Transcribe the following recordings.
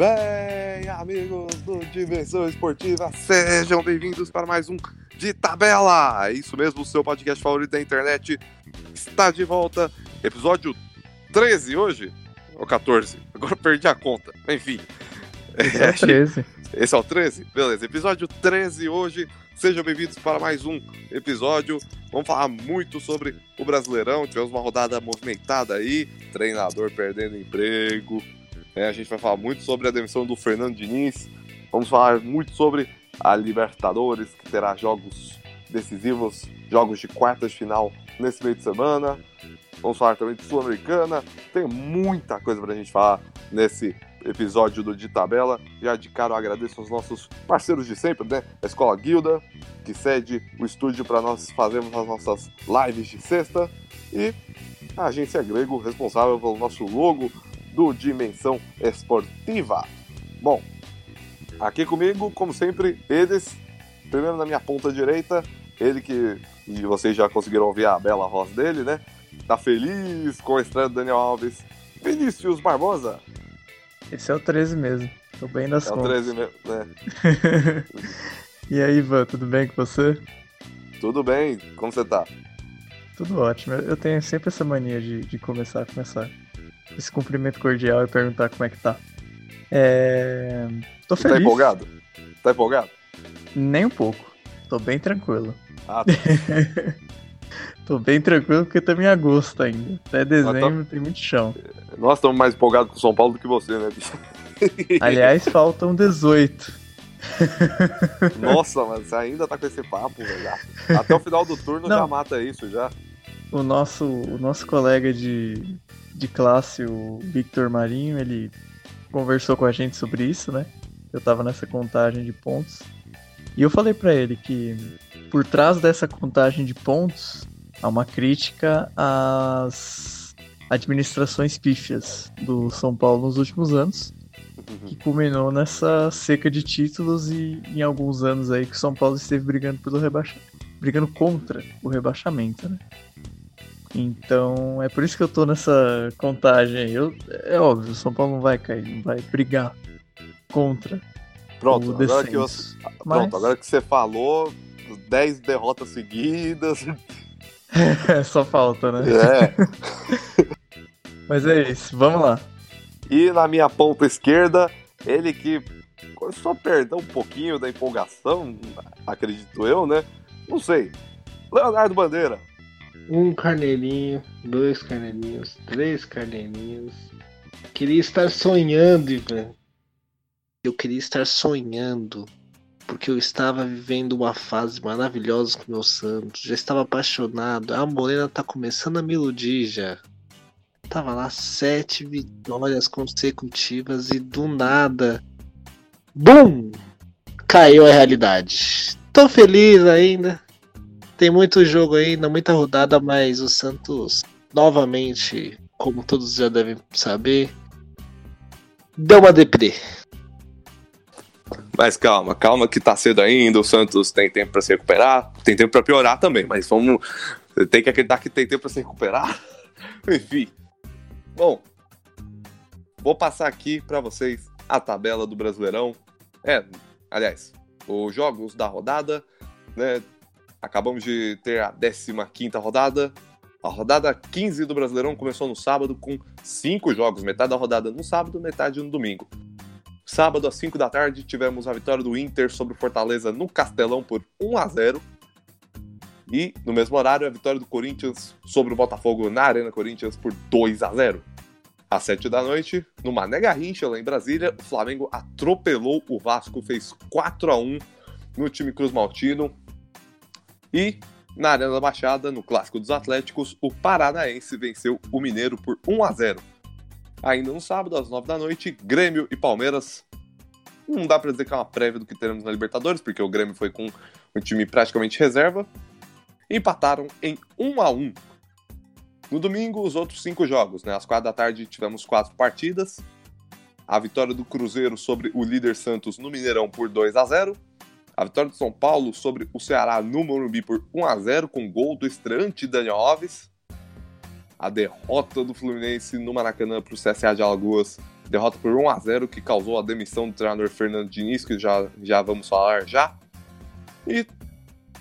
bem, amigos do Dimensão Esportiva? Sejam bem-vindos para mais um De Tabela! É isso mesmo, o seu podcast favorito da internet está de volta. Episódio 13 hoje? Ou 14? Agora perdi a conta. Enfim. É o 13. Esse é o 13? Beleza, episódio 13 hoje. Sejam bem-vindos para mais um episódio. Vamos falar muito sobre o Brasileirão. Tivemos uma rodada movimentada aí, treinador perdendo emprego. Né? A gente vai falar muito sobre a demissão do Fernando Diniz. Vamos falar muito sobre a Libertadores, que terá jogos decisivos, jogos de quartas de final nesse meio de semana. Vamos falar também de Sul-Americana. Tem muita coisa para a gente falar nesse episódio do De Tabela. Já de cara eu agradeço aos nossos parceiros de sempre, né? A Escola Guilda, que cede o estúdio para nós fazermos as nossas lives de sexta. E a Agência Grego, responsável pelo nosso logo do Dimensão Esportiva. Bom, aqui comigo, como sempre, eles. Primeiro na minha ponta direita, ele que e vocês já conseguiram ouvir a bela voz dele, né? Tá feliz com a estreia do Daniel Alves. Vinícius Barbosa. Esse é o 13 mesmo. Tô bem das é contas. É o 13 mesmo, né? e aí, Ivan, tudo bem com você? Tudo bem, como você tá? Tudo ótimo. Eu tenho sempre essa mania de, de começar, começar. Esse cumprimento cordial e perguntar como é que tá. É... Tô Você feliz. Tá empolgado? Tá empolgado? Nem um pouco. Tô bem tranquilo. Ah, tá. Tô bem tranquilo porque também é agosto ainda. Até dezembro tá- tem muito chão. Nós estamos mais empolgados com São Paulo do que você, né, bicho? Aliás, faltam 18. Nossa, mas você ainda tá com esse papo, velho. Até o final do turno Não. já mata isso, já. O nosso, o nosso colega de, de classe, o Victor Marinho, ele conversou com a gente sobre isso, né? Eu tava nessa contagem de pontos. E eu falei pra ele que por trás dessa contagem de pontos há uma crítica às administrações pífias do São Paulo nos últimos anos, que culminou nessa seca de títulos e em alguns anos aí que o São Paulo esteve brigando pelo rebaixamento, brigando contra o rebaixamento, né? Então é por isso que eu tô nessa contagem aí. Eu, é óbvio, o São Paulo não vai cair, não vai brigar contra Pronto, o agora que, Mas- pronto, agora que você falou, 10 derrotas seguidas. Só falta, né? É. Mas é isso, vamos lá. E na minha ponta esquerda, ele que começou a perder um pouquinho da empolgação, acredito eu, né? Não sei. Leonardo Bandeira. Um carneirinho, dois carneirinhos, três carneirinhos. Queria estar sonhando, Ivan. Eu queria estar sonhando. Porque eu estava vivendo uma fase maravilhosa com meu Santos. Já estava apaixonado. A Morena tá começando a me iludir já. Tava lá sete vitórias consecutivas e do nada. BUM! Caiu a realidade. Tô feliz ainda. Tem muito jogo ainda, muita rodada, mas o Santos, novamente, como todos já devem saber, deu uma deprê. Mas calma, calma que tá cedo ainda, o Santos tem tempo pra se recuperar, tem tempo pra piorar também, mas vamos. Tem que acreditar que tem tempo pra se recuperar. Enfim. Bom, vou passar aqui pra vocês a tabela do Brasileirão. É, aliás, os jogos da rodada, né? Acabamos de ter a 15 rodada. A rodada 15 do Brasileirão começou no sábado com cinco jogos, metade da rodada no sábado, metade no domingo. Sábado, às 5 da tarde, tivemos a vitória do Inter sobre o Fortaleza no Castelão por 1 a 0 E, no mesmo horário, a vitória do Corinthians sobre o Botafogo na Arena Corinthians por 2 a 0 Às 7 da noite, no Mané Garrincha, lá em Brasília, o Flamengo atropelou o Vasco, fez 4 a 1 no time Cruz Maltino. E, na Arena da Baixada, no Clássico dos Atléticos, o Paranaense venceu o Mineiro por 1 a 0 Ainda no sábado, às 9 da noite, Grêmio e Palmeiras. Não dá pra dizer que é uma prévia do que teremos na Libertadores, porque o Grêmio foi com um time praticamente reserva. Empataram em 1 a 1 No domingo, os outros cinco jogos, né? Às 4 da tarde tivemos quatro partidas. A vitória do Cruzeiro sobre o líder Santos no Mineirão por 2 a 0 A vitória do São Paulo sobre o Ceará no Morumbi por 1 a 0 com gol do estreante Daniel Alves a derrota do Fluminense no Maracanã para o CSA de Alagoas derrota por 1 a 0 que causou a demissão do treinador Fernando Diniz, que já, já vamos falar já. E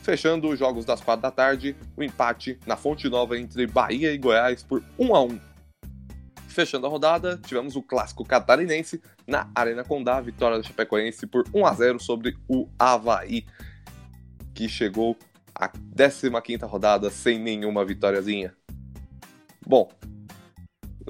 fechando os jogos das quatro da tarde, o empate na Fonte Nova entre Bahia e Goiás por 1 a 1 Fechando a rodada, tivemos o clássico catarinense na Arena Condá, vitória do Chapecoense por 1 a 0 sobre o Havaí, que chegou à 15ª rodada sem nenhuma vitóriazinha. Bom,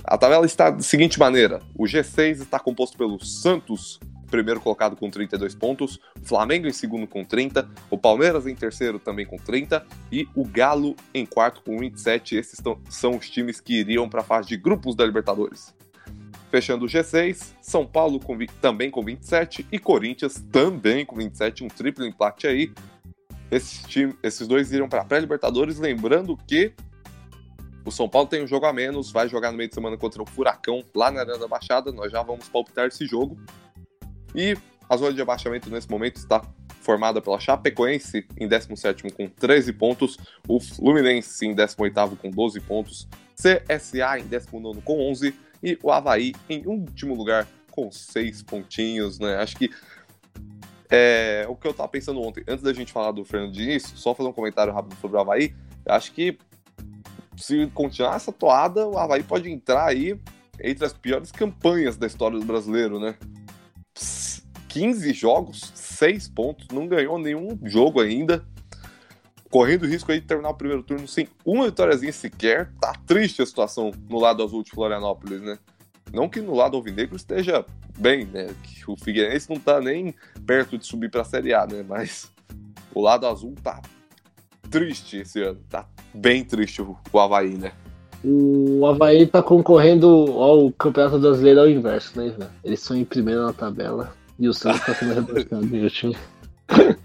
a tabela está da seguinte maneira: o G6 está composto pelo Santos, primeiro colocado com 32 pontos, Flamengo em segundo com 30, o Palmeiras em terceiro também com 30 e o Galo em quarto com 27. Esses são os times que iriam para a fase de grupos da Libertadores. Fechando o G6, São Paulo com, também com 27 e Corinthians também com 27, um triplo empate aí. Esses, time, esses dois iriam para a pré-Libertadores, lembrando que o São Paulo tem um jogo a menos, vai jogar no meio de semana contra o Furacão lá na Arena da Baixada. Nós já vamos palpitar esse jogo. E a zona de abaixamento nesse momento está formada pela Chapecoense em 17 com 13 pontos, o Fluminense em 18 com 12 pontos, CSA em 19 com 11 e o Havaí em último lugar com 6 pontinhos, né? Acho que é, o que eu tava pensando ontem, antes da gente falar do Fernando Diniz, só fazer um comentário rápido sobre o Havaí, acho que se continuar essa toada, o Havaí pode entrar aí entre as piores campanhas da história do brasileiro, né? 15 jogos, 6 pontos, não ganhou nenhum jogo ainda. Correndo o risco aí de terminar o primeiro turno sem uma vitóriazinha sequer. Tá triste a situação no lado azul de Florianópolis, né? Não que no lado alvinegro esteja bem, né? O Figueirense não tá nem perto de subir pra Série A, né? Mas o lado azul tá triste esse ano. Tá bem triste o Havaí, né? O Havaí tá concorrendo ao Campeonato Brasileiro ao inverso, né, velho? Eles são em primeiro na tabela e o Santos tá sendo rebaixado, meu time.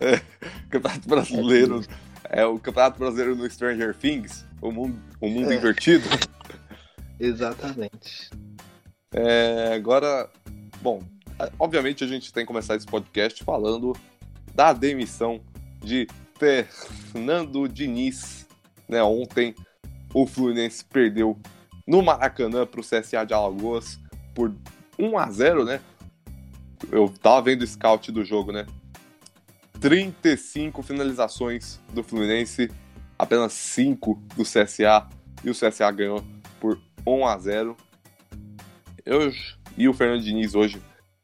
É, Campeonato Brasileiro. É, é, o Campeonato Brasileiro no Stranger Things, o mundo, o mundo é. invertido. Exatamente. É, agora, bom, obviamente a gente tem que começar esse podcast falando da demissão de Fernando Diniz. Né, ontem o Fluminense perdeu no Maracanã para o CSA de Alagoas por 1 a 0 né? Eu tava vendo o scout do jogo, né? 35 finalizações do Fluminense, apenas 5 do CSA, e o CSA ganhou por 1 a 0 Eu, e o Fernando Diniz hoje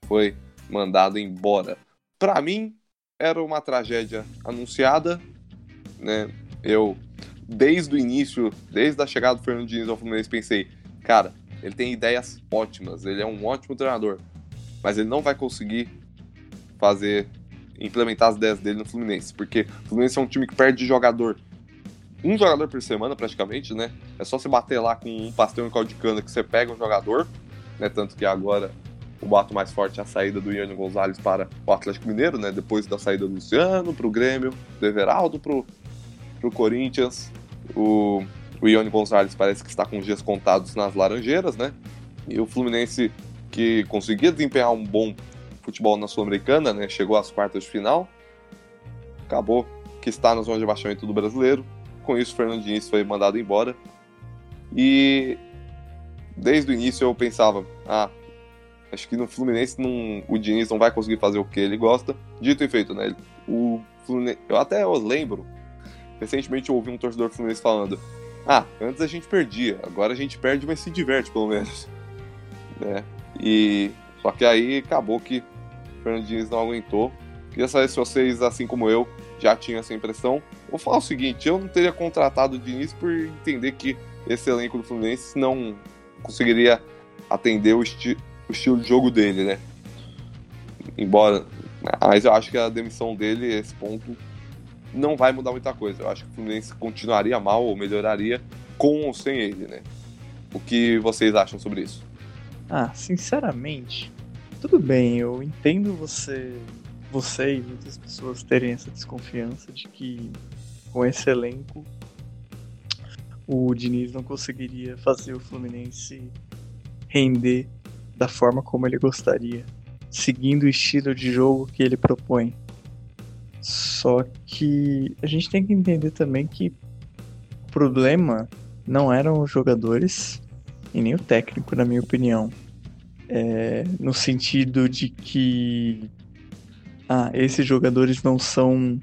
foi mandado embora. Para mim, era uma tragédia anunciada, né? Eu, desde o início, desde a chegada do Fernando Diniz ao Fluminense, pensei, cara, ele tem ideias ótimas, ele é um ótimo treinador, mas ele não vai conseguir fazer, implementar as ideias dele no Fluminense, porque o Fluminense é um time que perde jogador, um jogador por semana praticamente, né? É só você bater lá com um pastel em caldo de cana que você pega um jogador, né? Tanto que agora o bato mais forte é a saída do Ian Gonzalez para o Atlético Mineiro, né? Depois da saída do Luciano para o Grêmio, do Everaldo para o Corinthians. O, o Ione Gonzalez parece que está com dias contados nas Laranjeiras, né? E o Fluminense, que conseguia desempenhar um bom futebol na Sul-Americana, né? Chegou às quartas de final. Acabou que está na zona de baixamento do brasileiro. Com isso, o Fernando Diniz foi mandado embora. E desde o início eu pensava, ah, Acho que no Fluminense não, o Diniz não vai conseguir fazer o que ele gosta. Dito e feito, né? O Fluminense, eu até lembro, recentemente eu ouvi um torcedor Fluminense falando: Ah, antes a gente perdia, agora a gente perde, mas se diverte pelo menos. Né? E só que aí acabou que o Fernando Diniz não aguentou. Queria saber se vocês, assim como eu, já tinham essa impressão. Vou falar o seguinte: eu não teria contratado o Diniz por entender que esse elenco do Fluminense não conseguiria atender o, esti o estilo de jogo dele, né? Embora. Mas eu acho que a demissão dele, esse ponto, não vai mudar muita coisa. Eu acho que o Fluminense continuaria mal ou melhoraria com ou sem ele, né? O que vocês acham sobre isso? Ah, sinceramente, tudo bem, eu entendo você, você e muitas pessoas terem essa desconfiança de que com esse elenco o Diniz não conseguiria fazer o Fluminense render da forma como ele gostaria, seguindo o estilo de jogo que ele propõe. Só que a gente tem que entender também que o problema não eram os jogadores e nem o técnico, na minha opinião. é, no sentido de que ah, esses jogadores não são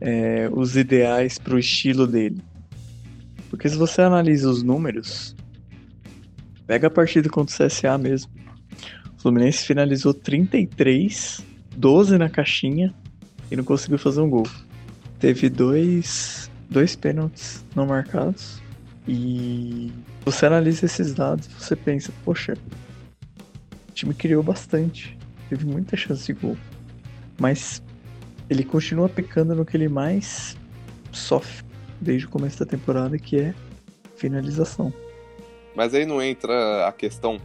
é, os ideais para o estilo dele. Porque se você analisa os números, pega a partida contra o CSA mesmo. O Fluminense finalizou 33, 12 na caixinha e não conseguiu fazer um gol. Teve dois, dois pênaltis não marcados. E você analisa esses dados você pensa, poxa, o time criou bastante. Teve muita chance de gol. Mas ele continua pecando no que ele mais sofre desde o começo da temporada, que é finalização. Mas aí não entra a questão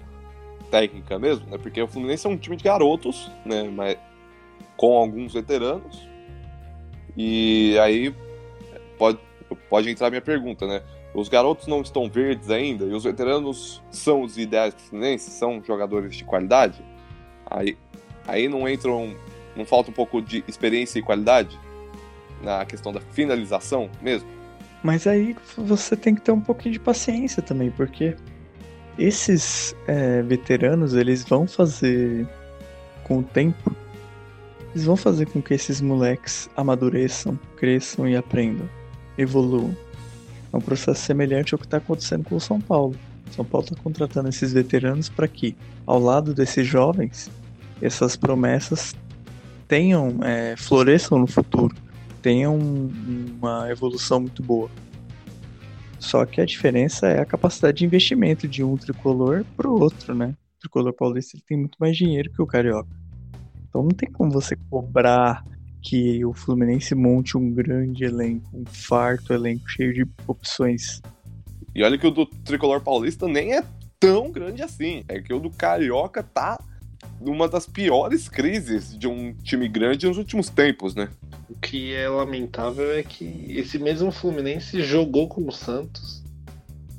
técnica mesmo, né? Porque o Fluminense é um time de garotos, né? Mas com alguns veteranos. E aí pode, pode entrar minha pergunta, né? Os garotos não estão verdes ainda e os veteranos são os ideais Fluminense, são jogadores de qualidade. Aí, aí não entram, não falta um pouco de experiência e qualidade na questão da finalização mesmo. Mas aí você tem que ter um pouquinho de paciência também, porque esses é, veteranos eles vão fazer com o tempo eles vão fazer com que esses moleques amadureçam, cresçam e aprendam, evoluam. É um processo semelhante ao que está acontecendo com o São Paulo. São Paulo está contratando esses veteranos para que, ao lado desses jovens, essas promessas tenham, é, floresçam no futuro, tenham uma evolução muito boa. Só que a diferença é a capacidade de investimento de um tricolor para o outro, né? O tricolor paulista tem muito mais dinheiro que o carioca. Então não tem como você cobrar que o Fluminense monte um grande elenco, um farto elenco cheio de opções. E olha que o do Tricolor Paulista nem é tão grande assim. É que o do Carioca tá numa das piores crises de um time grande nos últimos tempos, né? O que é lamentável é que esse mesmo Fluminense jogou com o Santos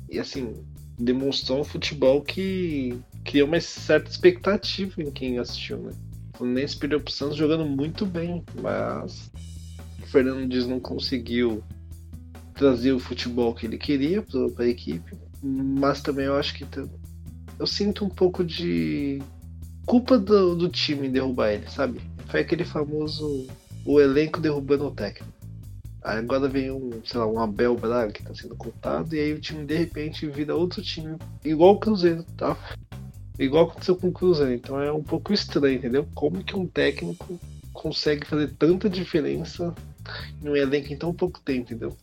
e assim demonstrou um futebol que criou uma certa expectativa em quem assistiu, né? Fluminense perdeu pro Santos jogando muito bem, mas o Fernando Dias não conseguiu trazer o futebol que ele queria para a equipe. Mas também eu acho que eu sinto um pouco de culpa do, do time derrubar ele, sabe? Foi aquele famoso o elenco derrubando o técnico. Aí agora vem um, sei lá, um Abel Braga que tá sendo contado, e aí o time de repente vira outro time, igual o Cruzeiro, tá? Igual aconteceu com o Cruzeiro. Então é um pouco estranho, entendeu? Como que um técnico consegue fazer tanta diferença em um elenco em tão pouco tempo, entendeu?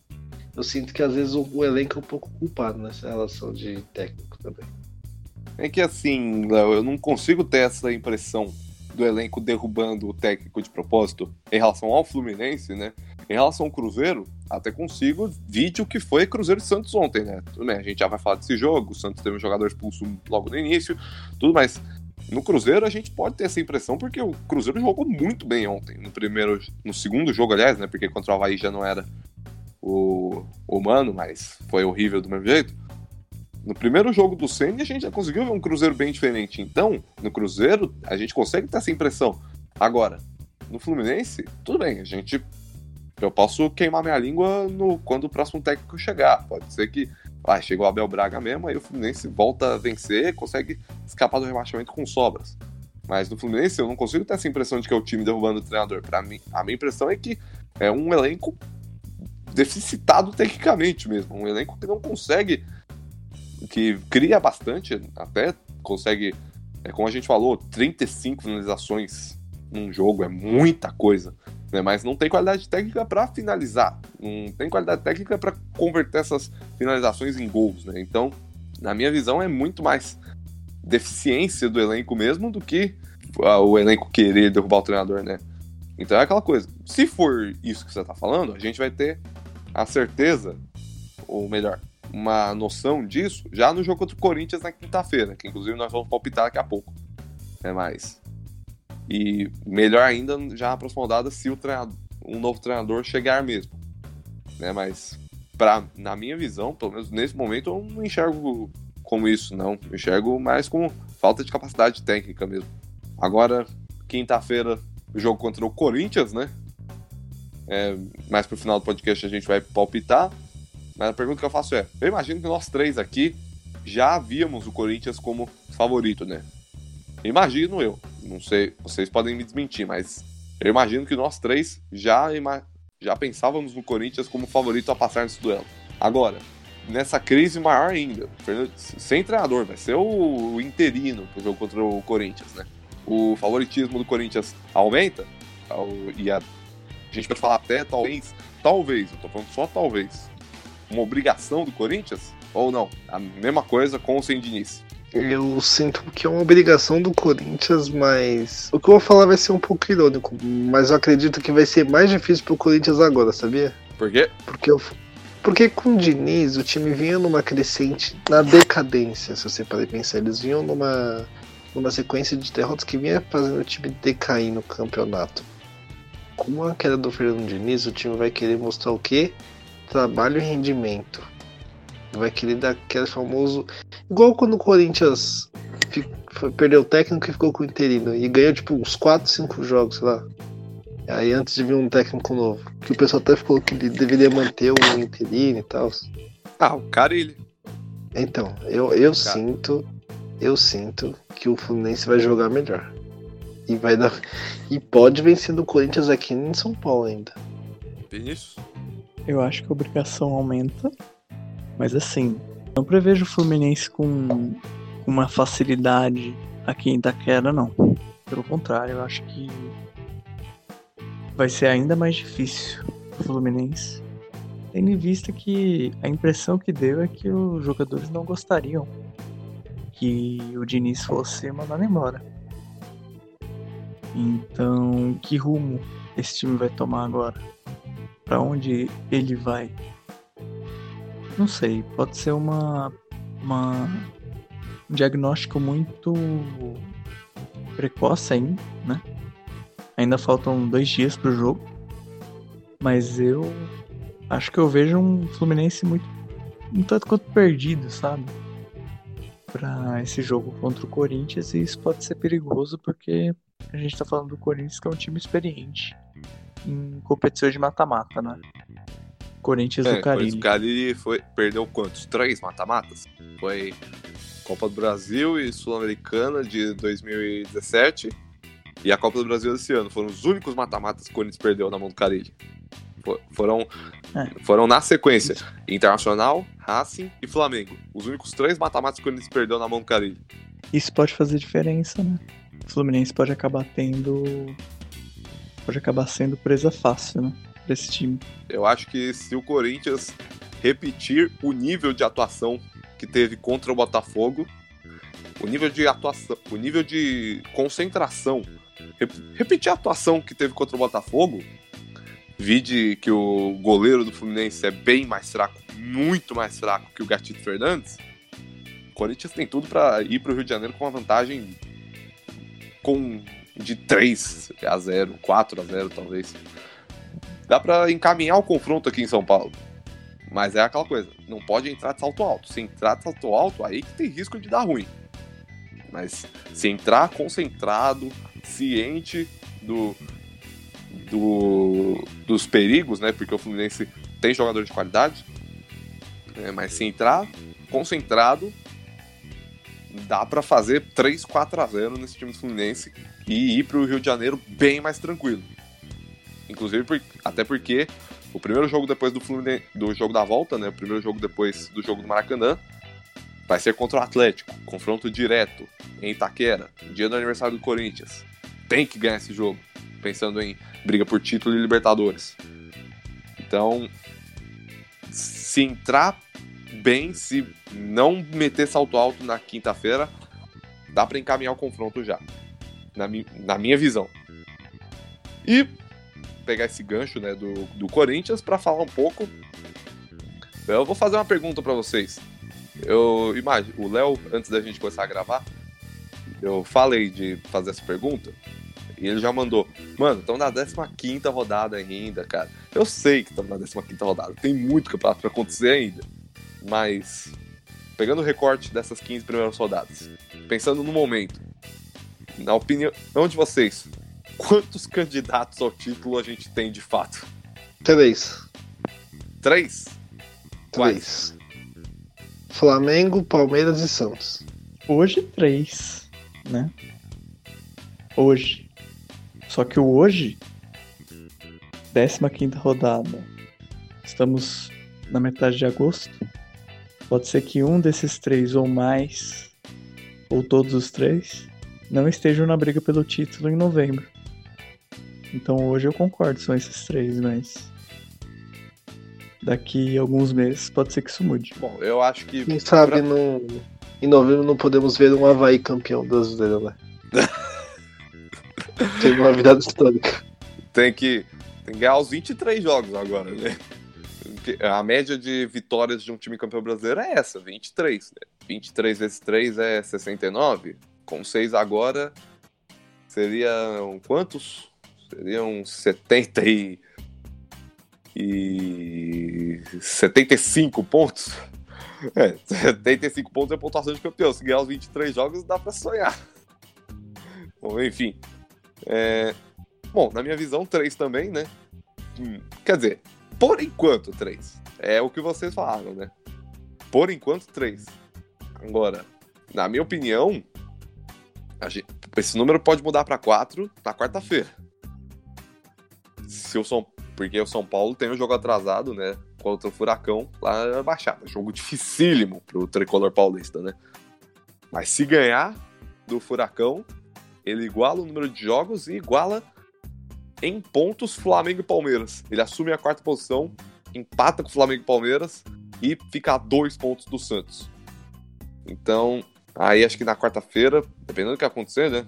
Eu sinto que às vezes o, o elenco é um pouco culpado nessa relação de técnico também. É que assim, Léo, eu não consigo ter essa impressão do elenco derrubando o técnico de propósito em relação ao Fluminense, né? Em relação ao Cruzeiro, até consigo vídeo que foi Cruzeiro e Santos ontem, né? Tudo bem, a gente já vai falar desse jogo, o Santos teve um jogador expulso logo no início, tudo, mas no Cruzeiro a gente pode ter essa impressão porque o Cruzeiro jogou muito bem ontem, no primeiro, no segundo jogo, aliás, né? Porque contra o Havaí já não era o humano, mas foi horrível do mesmo jeito. No primeiro jogo do Senna a gente já conseguiu ver um Cruzeiro bem diferente. Então, no Cruzeiro, a gente consegue ter essa impressão. Agora, no Fluminense, tudo bem, a gente eu posso queimar minha língua no, quando o próximo técnico chegar. Pode ser que ah, chegou o Abel Braga mesmo, aí o Fluminense volta a vencer, consegue escapar do rebaixamento com sobras. Mas no Fluminense eu não consigo ter essa impressão de que é o time derrubando o treinador. Para mim, a minha impressão é que é um elenco deficitado tecnicamente mesmo, um elenco que não consegue, que cria bastante, até consegue, é como a gente falou, 35 finalizações num jogo é muita coisa né? Mas não tem qualidade técnica para finalizar, não tem qualidade técnica para converter essas finalizações em gols, né? Então, na minha visão, é muito mais deficiência do elenco mesmo do que ah, o elenco querer derrubar o treinador, né? Então é aquela coisa. Se for isso que você tá falando, a gente vai ter a certeza, ou melhor, uma noção disso já no jogo contra o Corinthians na quinta-feira, que inclusive nós vamos palpitar daqui a pouco. É mais. E melhor ainda, já rodada, se o treinador, um novo treinador chegar mesmo. Né? Mas, pra, na minha visão, pelo menos nesse momento, eu não enxergo como isso, não. Eu enxergo mais como falta de capacidade técnica mesmo. Agora, quinta-feira, jogo contra o Corinthians, né? É, mais pro final do podcast a gente vai palpitar. Mas a pergunta que eu faço é: eu imagino que nós três aqui já víamos o Corinthians como favorito, né? imagino eu, não sei, vocês podem me desmentir, mas eu imagino que nós três já, já pensávamos no Corinthians como favorito a passar nesse duelo. Agora, nessa crise maior ainda, sem treinador, vai ser o interino pro jogo contra o Corinthians, né? O favoritismo do Corinthians aumenta, e a, a gente pode falar até talvez, talvez, eu tô falando só talvez, uma obrigação do Corinthians? Ou não? A mesma coisa com o sem Diniz. Eu sinto que é uma obrigação do Corinthians, mas. O que eu vou falar vai ser um pouco irônico, mas eu acredito que vai ser mais difícil pro Corinthians agora, sabia? Por quê? Porque eu. Porque com o Diniz, o time vinha numa crescente, na decadência, se você parar pensar. Eles vinham numa, numa sequência de derrotas que vinha fazendo o time decair no campeonato. Com a queda do Fernando Diniz, o time vai querer mostrar o quê? Trabalho e rendimento Vai querer dar aquele famoso. Igual quando o Corinthians perdeu o técnico e ficou com o interino. E ganhou tipo uns 4, 5 jogos, sei lá. Aí antes de vir um técnico novo. Que o pessoal até ficou que ele deveria manter o interino e tal. Ah, o Carilli. Então, eu, eu sinto. Eu sinto que o Fluminense vai jogar melhor. E vai dar. E pode vencer do Corinthians aqui em São Paulo ainda. Vinícius? Eu acho que a obrigação aumenta. Mas assim, não prevejo o Fluminense com uma facilidade aqui em Itaquera, não. Pelo contrário, eu acho que vai ser ainda mais difícil o Fluminense. Tendo em vista que a impressão que deu é que os jogadores não gostariam que o Diniz fosse mandado embora. Então, que rumo esse time vai tomar agora? Para onde ele vai? Não sei, pode ser uma, uma um diagnóstico muito precoce ainda, né? Ainda faltam dois dias pro jogo, mas eu acho que eu vejo um Fluminense muito um tanto quanto perdido, sabe? Para esse jogo contra o Corinthians e isso pode ser perigoso porque a gente tá falando do Corinthians que é um time experiente em competições de mata-mata, né? Corinthians é, do Carilli. O Carilli foi, perdeu quantos? Três mata-matas? Foi Copa do Brasil e Sul-Americana de 2017 e a Copa do Brasil desse ano. Foram os únicos mata-matas que o Corinthians perdeu na mão do Carilli. Foram, é. foram na sequência Internacional, Racing e Flamengo. Os únicos três mata-matas que o Corinthians perdeu na mão do Carilli. Isso pode fazer diferença, né? O Fluminense pode acabar tendo. Pode acabar sendo presa fácil, né? Desse time. Eu acho que se o Corinthians repetir o nível de atuação que teve contra o Botafogo, o nível de atuação, o nível de concentração, repetir a atuação que teve contra o Botafogo, vide que o goleiro do Fluminense é bem mais fraco, muito mais fraco que o Gatito Fernandes, o Corinthians tem tudo para ir para o Rio de Janeiro com uma vantagem com de 3 a 0, 4 a 0 talvez dá para encaminhar o confronto aqui em São Paulo. Mas é aquela coisa, não pode entrar de salto alto. Se entrar de salto alto, aí que tem risco de dar ruim. Mas se entrar concentrado, ciente do, do dos perigos, né? Porque o Fluminense tem jogador de qualidade. É, mas se entrar concentrado, dá para fazer 3, 4 a 0 nesse time do Fluminense e ir para o Rio de Janeiro bem mais tranquilo. Inclusive, até porque o primeiro jogo depois do Fluminense, do jogo da volta, né? O primeiro jogo depois do jogo do Maracanã, vai ser contra o Atlético, confronto direto em Itaquera, dia do aniversário do Corinthians. Tem que ganhar esse jogo, pensando em briga por título e Libertadores. Então, se entrar bem, se não meter salto alto na quinta-feira, dá para encaminhar o confronto já, na, mi na minha visão. E pegar esse gancho né, do, do Corinthians para falar um pouco. Eu vou fazer uma pergunta para vocês. Eu imagino, o Léo, antes da gente começar a gravar, eu falei de fazer essa pergunta e ele já mandou. Mano, estamos na 15 rodada ainda, cara. Eu sei que estamos na 15 rodada, tem muito campeonato para acontecer ainda. Mas, pegando o recorte dessas 15 primeiras rodadas, pensando no momento, na opinião de vocês, quantos candidatos ao título a gente tem de fato? Três. Três? Três. Flamengo, Palmeiras e Santos. Hoje, três, né? hoje. Só que o hoje, 15 rodada, estamos na metade de agosto. Pode ser que um desses três ou mais, ou todos os três, não estejam na briga pelo título em novembro. Então hoje eu concordo, são esses três, mas daqui a alguns meses pode ser que isso mude. Bom, eu acho que. Quem sabe pra... no, em novembro não podemos ver um Havaí campeão brasileiro lá. Tem uma virada histórica. Tem que, tem que ganhar os 23 jogos agora, né? A média de vitórias de um time campeão brasileiro é essa, 23. Né? 23 vezes 3 é 69. Com 6 agora, seriam quantos? Seriam 70 e e 75 pontos. É, 75 pontos é pontuação de campeão. Se ganhar os 23 jogos, dá para sonhar. Bom, enfim. É... Bom, na minha visão, 3 também, né? Hum, quer dizer, por enquanto, 3. É o que vocês falaram, né? Por enquanto, 3. Agora, na minha opinião, gente... esse número pode mudar para 4 na quarta-feira. Se o São porque o São Paulo tem um jogo atrasado, né? Contra o Furacão lá na Baixada. Jogo dificílimo pro tricolor paulista, né? Mas se ganhar do Furacão, ele iguala o número de jogos e iguala em pontos Flamengo e Palmeiras. Ele assume a quarta posição, empata com o Flamengo e Palmeiras e fica a dois pontos do Santos. Então, aí acho que na quarta-feira, dependendo do que acontecer, né?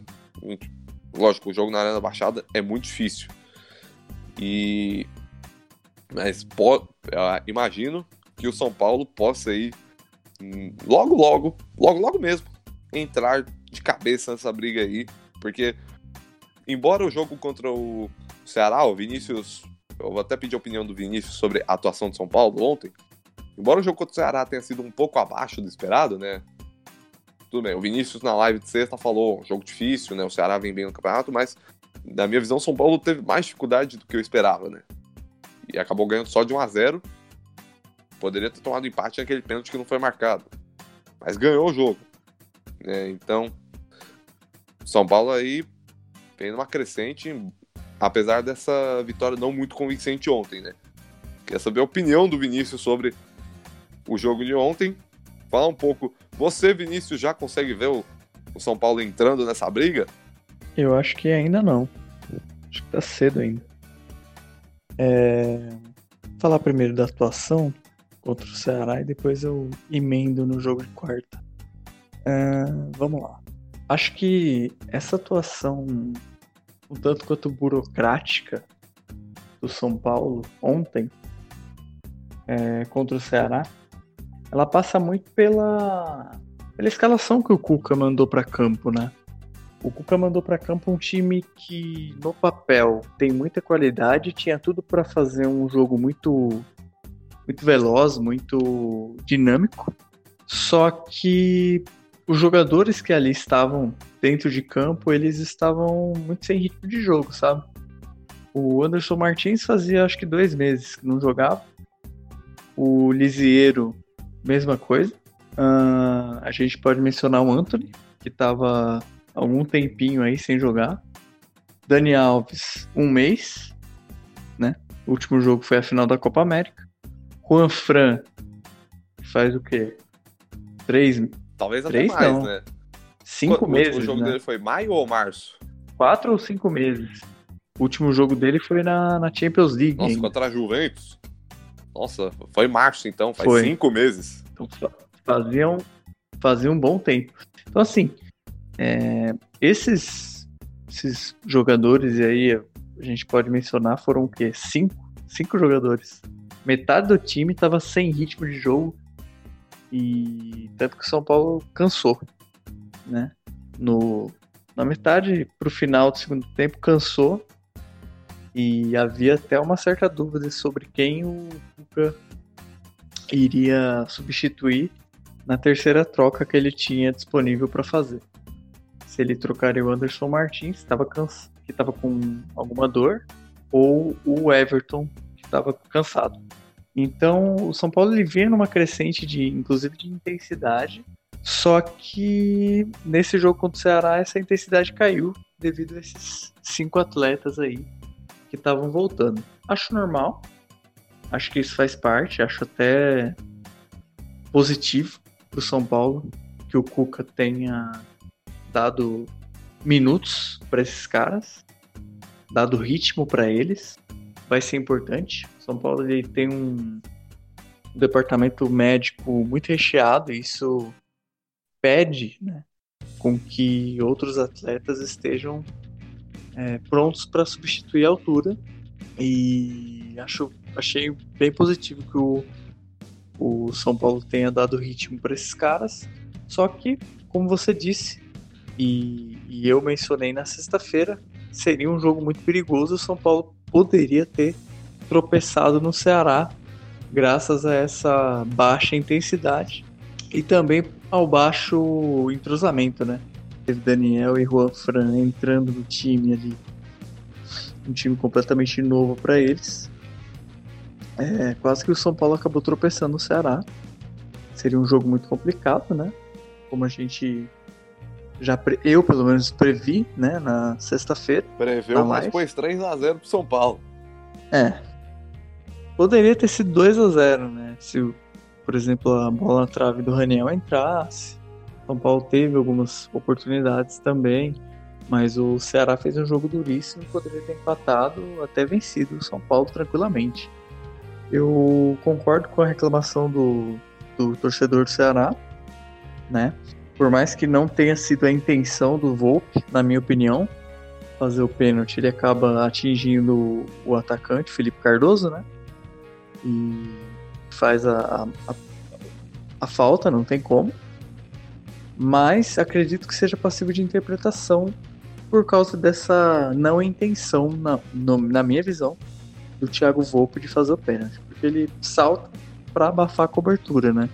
Lógico, o jogo na Arena Baixada é muito difícil. E mas po... imagino que o São Paulo possa ir hum, logo, logo, logo, logo mesmo entrar de cabeça nessa briga aí, porque embora o jogo contra o Ceará, o Vinícius, eu vou até pedir a opinião do Vinícius sobre a atuação de São Paulo ontem. Embora o jogo contra o Ceará tenha sido um pouco abaixo do esperado, né? Tudo bem, o Vinícius na live de sexta falou, jogo difícil, né? O Ceará vem bem no campeonato, mas na minha visão, São Paulo teve mais dificuldade do que eu esperava, né? E acabou ganhando só de 1 a 0 Poderia ter tomado empate naquele pênalti que não foi marcado. Mas ganhou o jogo. Né? Então, São Paulo aí tem uma crescente, apesar dessa vitória não muito convincente ontem, né? Quer saber a opinião do Vinícius sobre o jogo de ontem? Fala um pouco. Você, Vinícius, já consegue ver o, o São Paulo entrando nessa briga? Eu acho que ainda não. Acho que tá cedo ainda. É... Falar primeiro da atuação contra o Ceará e depois eu emendo no jogo de quarta. É... Vamos lá. Acho que essa atuação, um tanto quanto burocrática, do São Paulo ontem é, contra o Ceará, ela passa muito pela, pela escalação que o Cuca mandou para campo, né? O Cuca mandou para campo um time que, no papel, tem muita qualidade, tinha tudo para fazer um jogo muito, muito veloz, muito dinâmico. Só que os jogadores que ali estavam dentro de campo, eles estavam muito sem ritmo de jogo, sabe? O Anderson Martins fazia acho que dois meses que não jogava. O Lisieiro, mesma coisa. Uh, a gente pode mencionar o Anthony, que estava algum tempinho aí sem jogar. Dani Alves, um mês, né? O último jogo foi a final da Copa América. Juan Fran faz o quê? Três. Talvez três, até mais, não. né? Cinco o, meses. O jogo né? dele foi maio ou março? Quatro ou cinco meses. O último jogo dele foi na, na Champions League. Nossa, ainda. contra a Juventus. Nossa, foi março então, faz Foi. cinco meses. Então faziam, fazia um bom tempo. Então, assim, é, esses, esses jogadores, aí a gente pode mencionar, foram o quê? Cinco? Cinco jogadores. Metade do time estava sem ritmo de jogo. E tanto que o São Paulo cansou, né? No, na metade pro final do segundo tempo cansou. E havia até uma certa dúvida sobre quem o Cuca iria substituir na terceira troca que ele tinha disponível para fazer. Se ele trocaria o Anderson Martins, tava que estava com alguma dor, ou o Everton, que estava cansado. Então, o São Paulo ele vinha numa crescente de, inclusive, de intensidade, Só que nesse jogo contra o Ceará essa intensidade caiu devido a esses cinco atletas aí que estavam voltando. Acho normal. Acho que isso faz parte. Acho até positivo para o São Paulo que o Cuca tenha dado minutos para esses caras, dado ritmo para eles. Vai ser importante. São Paulo ele tem um departamento médico muito recheado e isso pede né, com que outros atletas estejam é, prontos para substituir a altura. E acho, achei bem positivo que o, o São Paulo tenha dado ritmo para esses caras. Só que, como você disse, e, e eu mencionei na sexta-feira, seria um jogo muito perigoso. O São Paulo poderia ter tropeçado no Ceará graças a essa baixa intensidade e também ao baixo entrosamento, né? Teve Daniel e Juan Fran entrando no time ali. Um time completamente novo para eles. É, quase que o São Paulo acabou tropeçando no Ceará. Seria um jogo muito complicado, né? Como a gente já pre... eu pelo menos previ, né, na sexta-feira. Preveu, mas pôs 3 a 0 pro São Paulo. É. Poderia ter sido 2 a 0, né? Se por exemplo, a bola na trave do Raniel entrasse. São Paulo teve algumas oportunidades também, mas o Ceará fez um jogo duríssimo poderia ter empatado, até vencido o São Paulo tranquilamente. Eu concordo com a reclamação do, do torcedor do Ceará, né? Por mais que não tenha sido a intenção do Volpe, na minha opinião, fazer o pênalti, ele acaba atingindo o atacante, Felipe Cardoso, né? E faz a, a, a falta, não tem como. Mas acredito que seja passivo de interpretação por causa dessa não intenção, na, no, na minha visão, do Thiago Volpe de fazer o pênalti. Porque ele salta para abafar a cobertura, né?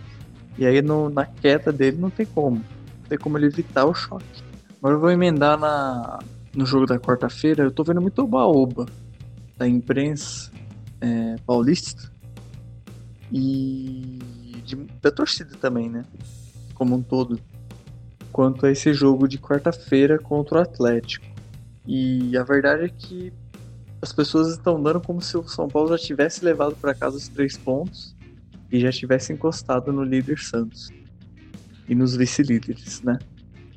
E aí no, na queda dele não tem como. Não tem como ele evitar o choque. Agora eu vou emendar na, no jogo da quarta-feira. Eu tô vendo muito oba-oba da imprensa é, paulista e de, da torcida também, né? Como um todo. Quanto a esse jogo de quarta-feira contra o Atlético. E a verdade é que as pessoas estão dando como se o São Paulo já tivesse levado para casa os três pontos e já tivesse encostado no líder Santos e nos vice-líderes, né?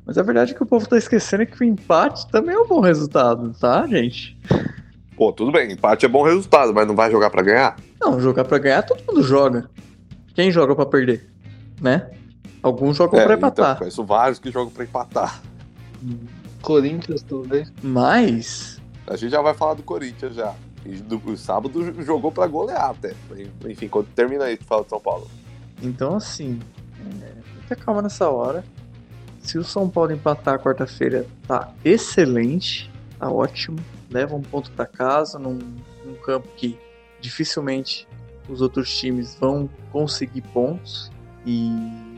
Mas a verdade é que o povo tá esquecendo é que o empate também é um bom resultado, tá, gente? Pô, tudo bem, empate é bom resultado, mas não vai jogar para ganhar? Não, jogar para ganhar todo mundo joga. Quem joga para perder? Né? Alguns jogam é, para então, empatar. conheço vários que jogam para empatar. Corinthians talvez. Mas. A gente já vai falar do Corinthians já. Do, sábado jogou para golear até. Enfim, quando termina aí, tu fala de São Paulo. Então, assim, é, muita calma nessa hora. Se o São Paulo empatar quarta-feira, tá excelente, tá ótimo. Leva um ponto para casa num, num campo que dificilmente os outros times vão conseguir pontos e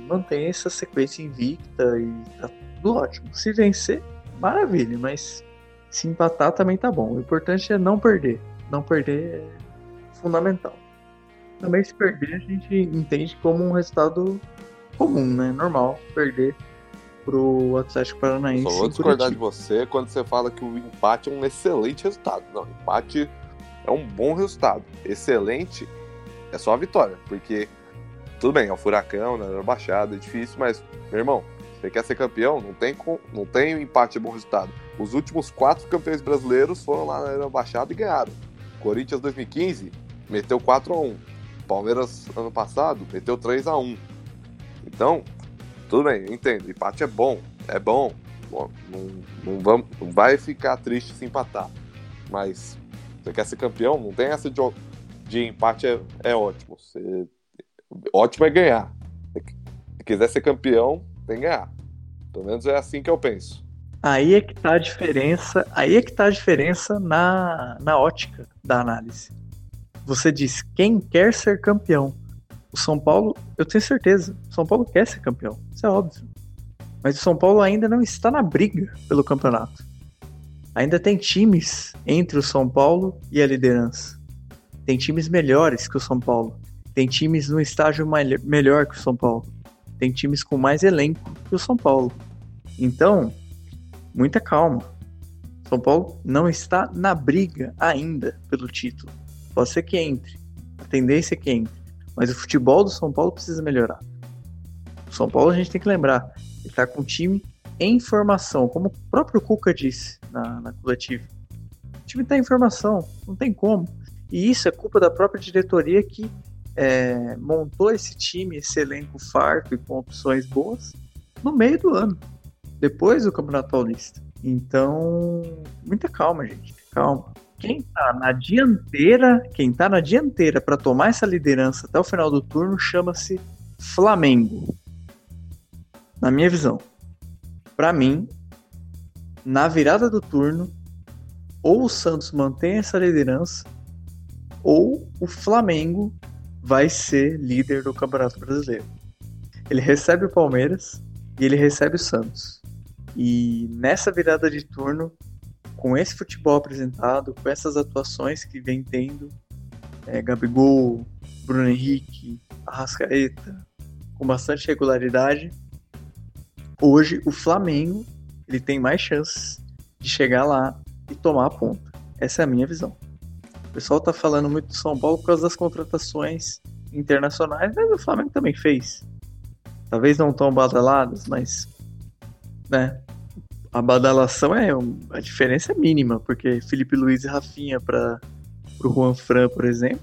mantém essa sequência invicta e tá tudo ótimo. Se vencer, maravilha, mas se empatar também tá bom. O importante é não perder. Não perder é fundamental. Também se perder a gente entende como um resultado comum, né? Normal perder pro Atlético Paranaense. Só vou discordar de você quando você fala que o empate é um excelente resultado. Não, empate é um bom resultado. Excelente é só a vitória, porque tudo bem, é um furacão, né, baixada, é difícil, mas, meu irmão, você quer ser campeão, não tem, não tem empate é bom resultado. Os últimos quatro campeões brasileiros foram lá na Arena Baixada e ganharam. Corinthians 2015 meteu 4 a 1 Palmeiras ano passado meteu 3 a 1 Então, tudo bem, entendo. Empate é bom, é bom. bom não, não, vamos, não vai ficar triste se empatar. Mas você quer ser campeão? Não tem essa de, de empate é, é ótimo. Você, ótimo é ganhar. Se quiser ser campeão, tem que ganhar. Pelo menos é assim que eu penso. Aí é que tá a diferença. Aí é que tá a diferença na, na ótica da análise. Você diz quem quer ser campeão. O São Paulo, eu tenho certeza, o São Paulo quer ser campeão. Isso é óbvio. Mas o São Paulo ainda não está na briga pelo campeonato. Ainda tem times entre o São Paulo e a liderança. Tem times melhores que o São Paulo. Tem times no estágio melhor que o São Paulo. Tem times com mais elenco que o São Paulo. Então, muita calma. São Paulo não está na briga ainda pelo título. Pode ser que entre. A tendência é que entre. Mas o futebol do São Paulo precisa melhorar. O São Paulo a gente tem que lembrar. Ele está com um time em formação, como o próprio Cuca disse na, na coletiva. O time está em formação, não tem como. E isso é culpa da própria diretoria que é, montou esse time, esse elenco farto e com opções boas no meio do ano, depois do Campeonato Paulista. Então, muita calma, gente. Calma. Quem tá na dianteira, quem tá na dianteira para tomar essa liderança até o final do turno chama-se Flamengo. Na minha visão. Para mim, na virada do turno, ou o Santos mantém essa liderança, ou o Flamengo vai ser líder do Campeonato Brasileiro. Ele recebe o Palmeiras e ele recebe o Santos. E nessa virada de turno, com esse futebol apresentado, com essas atuações que vem tendo, é, Gabigol, Bruno Henrique, Arrascaeta, com bastante regularidade, hoje o Flamengo ele tem mais chances de chegar lá e tomar a ponta. Essa é a minha visão. O pessoal tá falando muito do São Paulo por causa das contratações internacionais, mas o Flamengo também fez. Talvez não tão badaladas, mas né, a badalação é a diferença é mínima, porque Felipe Luiz e Rafinha para o Juan Fran, por exemplo,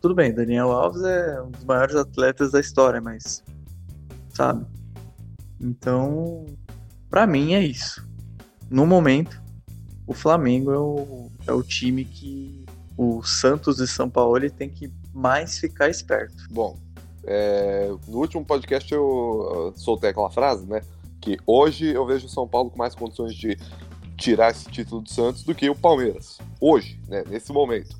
tudo bem, Daniel Alves é um dos maiores atletas da história, mas sabe? Então, para mim é isso. No momento, o Flamengo é o, é o time que o Santos e São Paulo tem que mais ficar esperto. Bom, é, no último podcast eu soltei aquela frase, né? Que hoje eu vejo o São Paulo com mais condições de tirar esse título do Santos do que o Palmeiras. Hoje, né? Nesse momento.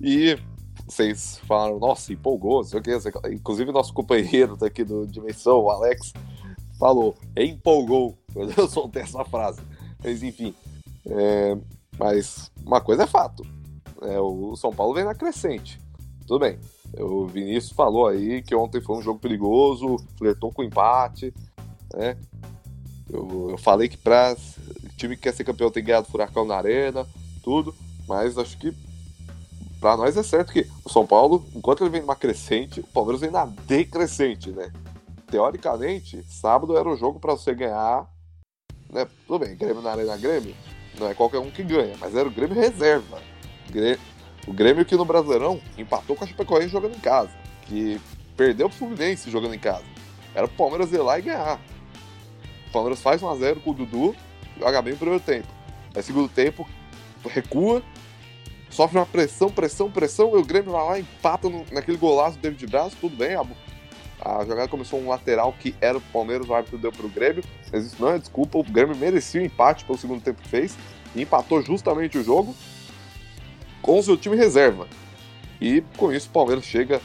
E vocês falaram, nossa, empolgou, sei o que. Inclusive, nosso companheiro daqui do Dimensão, o Alex, falou, empolgou, eu soltei essa frase. Mas enfim. É, mas uma coisa é fato. É, o São Paulo vem na crescente. Tudo bem. O Vinícius falou aí que ontem foi um jogo perigoso, flertou com empate. Né? Eu, eu falei que para time que quer ser campeão tem ganhado furacão na arena, tudo. Mas acho que para nós é certo que o São Paulo, enquanto ele vem numa crescente, o Palmeiras vem na decrescente, né? Teoricamente, sábado era o jogo para você ganhar. Né? Tudo bem, Grêmio na Arena Grêmio, não é qualquer um que ganha, mas era o Grêmio reserva. O Grêmio que no Brasileirão empatou com a Chapecoense jogando em casa, que perdeu pro Fluminense jogando em casa. Era pro Palmeiras ir lá e ganhar. O Palmeiras faz 1x0 com o Dudu, joga bem no primeiro tempo. Aí segundo tempo, recua, sofre uma pressão, pressão, pressão, e o Grêmio vai lá, empata no, naquele golaço do David Braz, tudo bem, a, a, jogada começou um lateral que era o Palmeiras, o árbitro deu pro Grêmio, mas isso não é desculpa, o Grêmio merecia o empate pelo segundo tempo que fez, e empatou justamente o jogo, com o seu time reserva. E com isso o Palmeiras chega.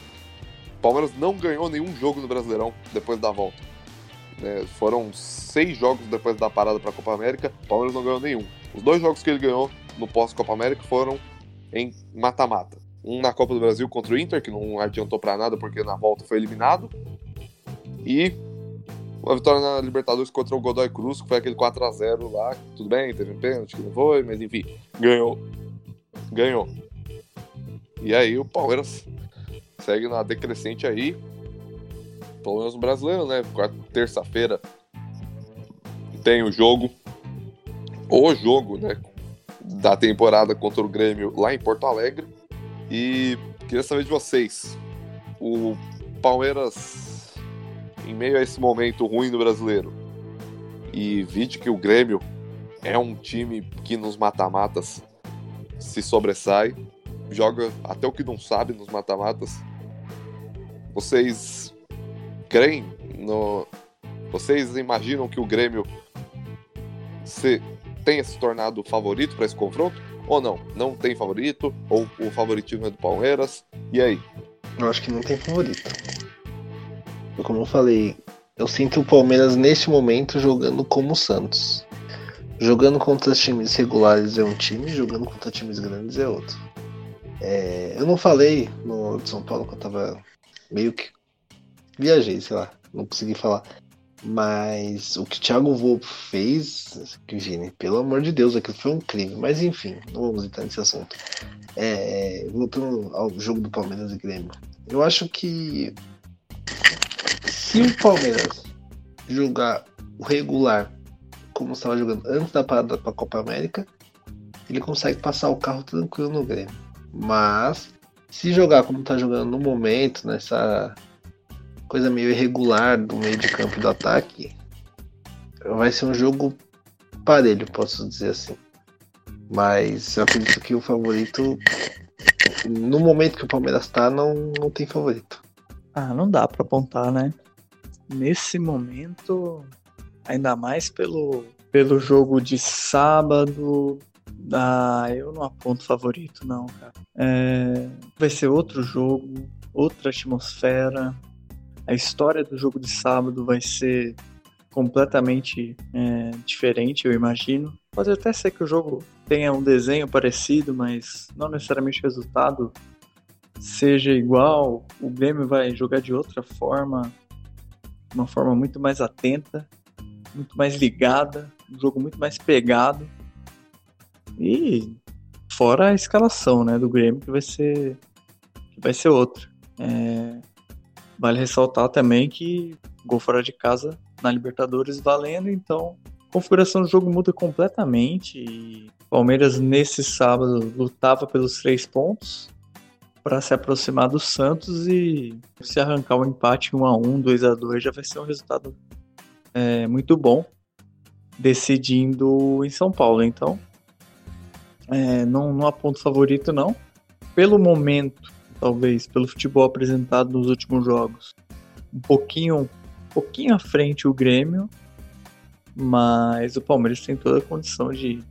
O Palmeiras não ganhou nenhum jogo no Brasileirão depois da volta. É, foram seis jogos depois da parada para a Copa América, o Palmeiras não ganhou nenhum. Os dois jogos que ele ganhou no pós-Copa América foram em mata-mata. Um na Copa do Brasil contra o Inter, que não adiantou para nada porque na volta foi eliminado. E uma vitória na Libertadores contra o Godoy Cruz, que foi aquele 4 a 0 lá. Tudo bem, teve um pênalti que não foi, mas enfim, ganhou ganhou. E aí o Palmeiras segue na decrescente aí. Pelo menos no brasileiro, né? Terça-feira tem o jogo. O jogo, né? Da temporada contra o Grêmio lá em Porto Alegre. E queria saber de vocês. O Palmeiras, em meio a esse momento ruim do brasileiro, e vide que o Grêmio é um time que nos mata-matas se sobressai, joga até o que não sabe nos mata-matas. Vocês creem no. Vocês imaginam que o Grêmio se tenha se tornado favorito para esse confronto? Ou não? Não tem favorito? Ou o favoritismo é do Palmeiras? E aí? Eu acho que não tem favorito. Como eu falei, eu sinto o Palmeiras neste momento jogando como o Santos. Jogando contra times regulares é um time, jogando contra times grandes é outro. É, eu não falei no de São Paulo que eu tava meio que viajei, sei lá, não consegui falar. Mas o que o Thiago Volpe fez, Vini, pelo amor de Deus, aquilo foi um crime. Mas enfim, não vamos entrar nesse assunto. É, voltando ao jogo do Palmeiras e Grêmio. Eu acho que se o Palmeiras jogar regular como estava jogando antes da parada para a Copa América, ele consegue passar o carro tranquilo no Grêmio. Mas se jogar como está jogando no momento, nessa coisa meio irregular do meio de campo do ataque, vai ser um jogo parelho, posso dizer assim. Mas eu acredito que o favorito, no momento que o Palmeiras está, não, não tem favorito. Ah, não dá para apontar, né? Nesse momento, ainda mais pelo, pelo jogo de sábado, ah, eu não aponto favorito, não, cara. É, vai ser outro jogo, outra atmosfera. A história do jogo de sábado vai ser completamente é, diferente, eu imagino. Pode até ser que o jogo tenha um desenho parecido, mas não necessariamente o resultado seja igual. O Grêmio vai jogar de outra forma, uma forma muito mais atenta, muito mais ligada, um jogo muito mais pegado. E fora a escalação, né, do Grêmio que vai ser que vai ser outra. É, vale ressaltar também que gol fora de casa na Libertadores valendo, então a configuração do jogo muda completamente. E Palmeiras nesse sábado lutava pelos três pontos para se aproximar do Santos e se arrancar o um empate 1 a 1, 2 a 2 já vai ser um resultado é, muito bom, decidindo em São Paulo. Então é, não, não aponto favorito, não. Pelo momento, talvez, pelo futebol apresentado nos últimos jogos, um pouquinho, um pouquinho à frente o Grêmio, mas o Palmeiras tem toda a condição de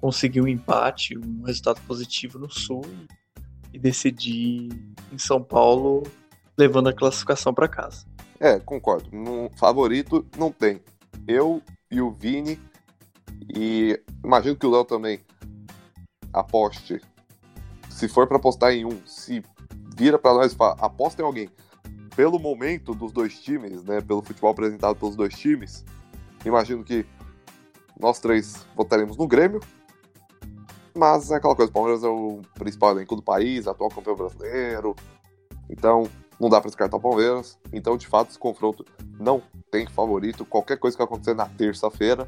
conseguir um empate, um resultado positivo no Sul e, e decidir em São Paulo, levando a classificação para casa. É, concordo. No favorito não tem. Eu e o Vini e imagino que o Léo também aposte. Se for para apostar em um, se vira para nós e fala, aposta em alguém. Pelo momento dos dois times, né, pelo futebol apresentado pelos dois times, imagino que nós três votaremos no Grêmio. Mas é aquela coisa, o Palmeiras é o principal elenco do país, atual campeão brasileiro. Então, não dá para descartar o Palmeiras. Então, de fato, esse confronto não tem favorito. Qualquer coisa que acontecer na terça-feira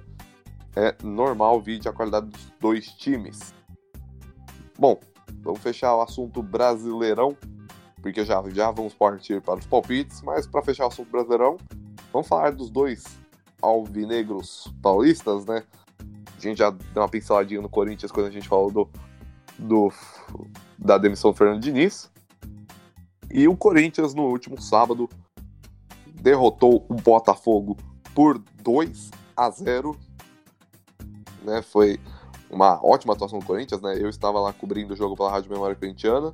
é normal, vídeo a qualidade dos dois times. Bom, vamos fechar o assunto brasileirão, porque já, já vamos partir para os palpites, mas para fechar o assunto brasileirão, vamos falar dos dois alvinegros paulistas, né? A gente já deu uma pinceladinha no Corinthians quando a gente falou do, do da demissão do Fernando Diniz. E o Corinthians, no último sábado, derrotou o Botafogo por 2 a 0. Né? Foi uma ótima atuação do Corinthians, né? Eu estava lá cobrindo o jogo pela Rádio Memória Corintiana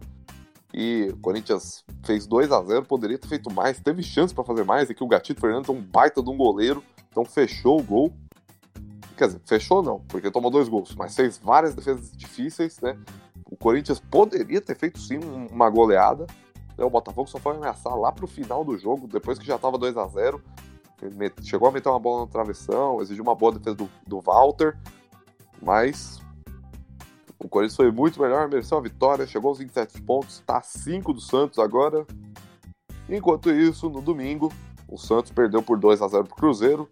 e o Corinthians fez 2 a 0 poderia ter feito mais, teve chance para fazer mais, que o Gatito Fernandes é um baita de um goleiro, então fechou o gol. Quer dizer, fechou não, porque tomou dois gols, mas fez várias defesas difíceis, né? O Corinthians poderia ter feito sim uma goleada. Né? O Botafogo só foi ameaçar lá pro final do jogo, depois que já tava 2 a 0 Chegou a meter uma bola na travessão, exigiu uma boa defesa do, do Walter, mas o Corinthians foi muito melhor, mereceu a vitória, chegou aos 27 pontos, está 5 do Santos agora. Enquanto isso, no domingo, o Santos perdeu por 2 a 0 para o Cruzeiro.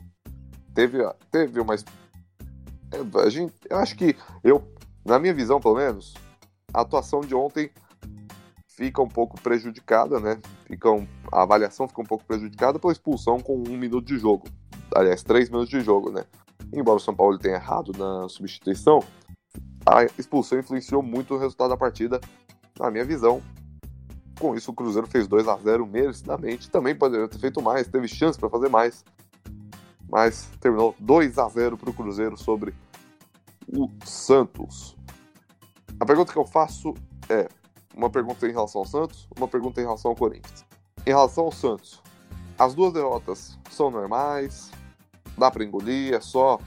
Teve, teve uma. É, a gente, eu acho que, eu, na minha visão pelo menos, a atuação de ontem fica um pouco prejudicada, né? Fica um, a avaliação fica um pouco prejudicada pela expulsão com um minuto de jogo. Aliás, três minutos de jogo, né? embora o São Paulo tenha errado na substituição, a expulsão influenciou muito o resultado da partida, na minha visão. Com isso, o Cruzeiro fez 2 a 0 merecidamente. Também poderia ter feito mais, teve chance para fazer mais. Mas terminou 2 a 0 para o Cruzeiro sobre o Santos. A pergunta que eu faço é uma pergunta em relação ao Santos, uma pergunta em relação ao Corinthians. Em relação ao Santos, as duas derrotas são normais? dá para engolir, é só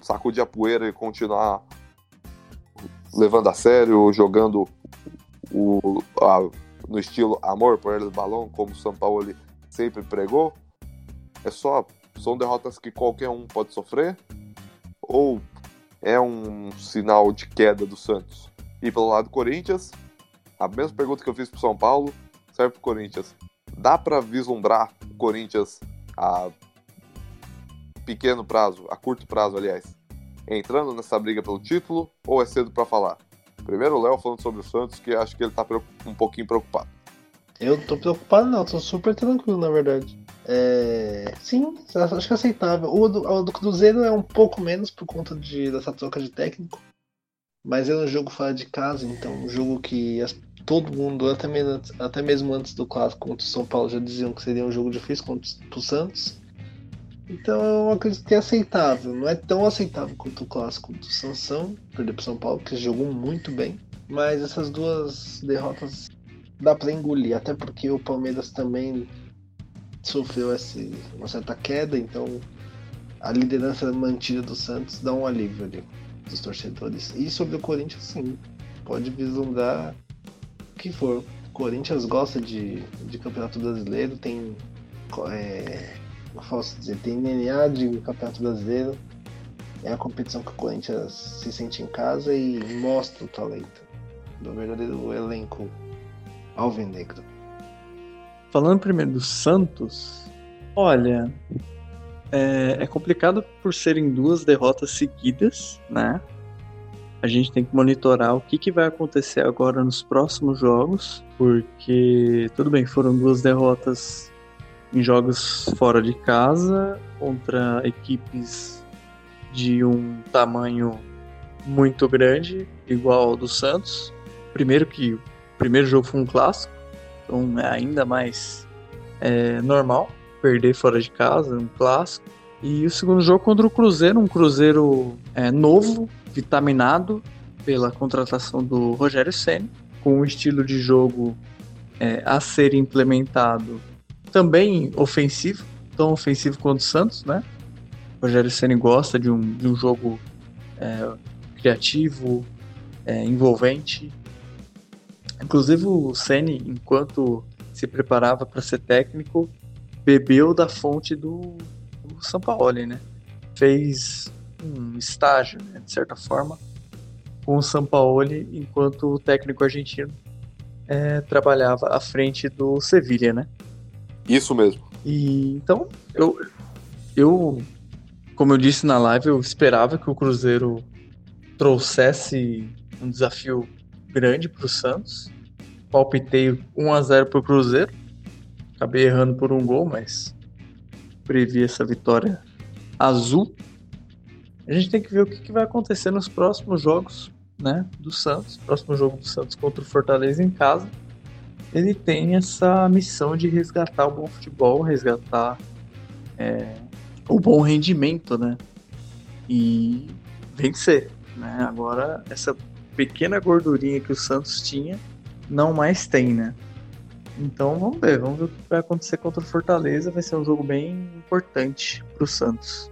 sacudir a poeira e continuar levando a sério, jogando o, a, no estilo amor por ele do balão, como o São Paulo sempre pregou? É só são derrotas que qualquer um pode sofrer? Ou é um sinal de queda do Santos? E pelo lado do Corinthians, a mesma pergunta que eu fiz pro São Paulo serve pro Corinthians. Dá para vislumbrar o Corinthians a pequeno prazo, a curto prazo, aliás, entrando nessa briga pelo título ou é cedo para falar? Primeiro o Léo falando sobre o Santos, que acho que ele tá um pouquinho preocupado. Eu tô preocupado não, tô super tranquilo na verdade. É... Sim, acho que é aceitável. O do, o do Cruzeiro é um pouco menos por conta de, dessa troca de técnico. Mas é um jogo fora de casa, então um jogo que as, todo mundo, até mesmo, até mesmo antes do clássico contra o São Paulo, já diziam que seria um jogo difícil contra o Santos. Então eu acredito que é aceitável. Não é tão aceitável quanto o clássico do Sansão, perder pro São Paulo, que jogou muito bem. Mas essas duas derrotas dá para engolir, até porque o Palmeiras também sofreu esse, uma certa queda, então a liderança mantida do Santos dá um alívio ali dos torcedores. E sobre o Corinthians, sim, pode vislumbrar o que for. Corinthians gosta de, de campeonato brasileiro, tem. É, posso dizer, tem DNA de campeonato brasileiro. É a competição que o Corinthians se sente em casa e mostra o talento do verdadeiro elenco alvinegro. Falando primeiro do Santos, olha, é, é, complicado por serem duas derrotas seguidas, né? A gente tem que monitorar o que, que vai acontecer agora nos próximos jogos, porque tudo bem, foram duas derrotas em jogos fora de casa contra equipes de um tamanho muito grande, igual ao do Santos. Primeiro que o primeiro jogo foi um clássico, então é ainda mais é, normal perder fora de casa, um clássico. E o segundo jogo contra o Cruzeiro, um Cruzeiro é, novo, vitaminado pela contratação do Rogério Senna, com um estilo de jogo é, a ser implementado também ofensivo, tão ofensivo quanto o Santos, né? O Rogério Senna gosta de um, de um jogo é, criativo, é, envolvente. Inclusive o Senna, enquanto se preparava para ser técnico, bebeu da fonte do, do Sampaoli, né? Fez um estágio, né, de certa forma, com o Sampaoli enquanto técnico argentino é, trabalhava à frente do Sevilha, né? Isso mesmo. E então, eu, eu, como eu disse na live, eu esperava que o Cruzeiro trouxesse um desafio grande para o Santos. Palpitei 1 a 0 para o Cruzeiro. Acabei errando por um gol, mas previ essa vitória azul. A gente tem que ver o que, que vai acontecer nos próximos jogos né, do Santos. Próximo jogo do Santos contra o Fortaleza em casa ele tem essa missão de resgatar o bom futebol, resgatar é, o bom rendimento, né? E vencer, né? Agora, essa pequena gordurinha que o Santos tinha, não mais tem, né? Então vamos ver, vamos ver o que vai acontecer contra o Fortaleza. Vai ser um jogo bem importante para o Santos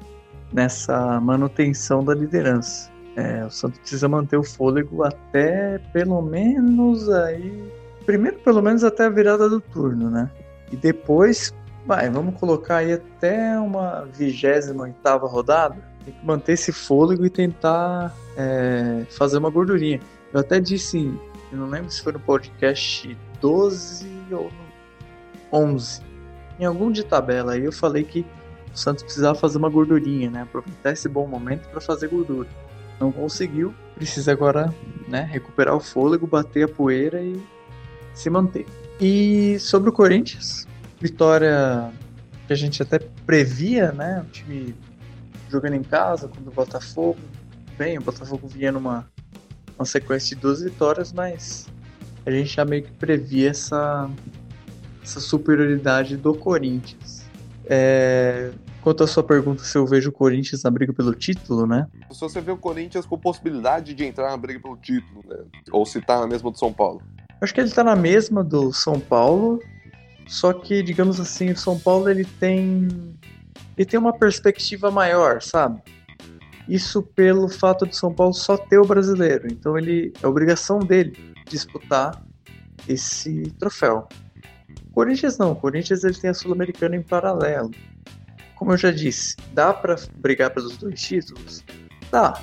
nessa manutenção da liderança. É, o Santos precisa manter o fôlego até pelo menos aí primeiro pelo menos até a virada do turno, né? E depois, vai, vamos colocar aí até uma 28 rodada. Tem que manter esse fôlego e tentar é, fazer uma gordurinha. Eu até disse, eu não lembro se foi no podcast 12 ou 11. Em algum de tabela aí eu falei que o Santos precisava fazer uma gordurinha, né? Aproveitar esse bom momento para fazer gordura. Não conseguiu, precisa agora né, recuperar o fôlego, bater a poeira e se manter. E sobre o Corinthians, vitória que a gente até previa, né? O time jogando em casa contra o Botafogo. Bem, o Botafogo vinha numa uma sequência de duas vitórias, mas a gente já meio que previa essa, essa superioridade do Corinthians. É, quanto à sua pergunta se eu vejo o Corinthians na briga pelo título, né? Se você vê o Corinthians com possibilidade de entrar na briga pelo título, né? Ou se tá na mesma do São Paulo. Acho que ele tá na mesma do São Paulo, só que, digamos assim, o São Paulo ele tem ele tem uma perspectiva maior, sabe? Isso pelo fato de São Paulo só ter o brasileiro. Então ele é obrigação dele disputar esse troféu. Corinthians não, o Corinthians ele tem a Sul-Americana em paralelo. Como eu já disse, dá para brigar pelos dois títulos? Dá.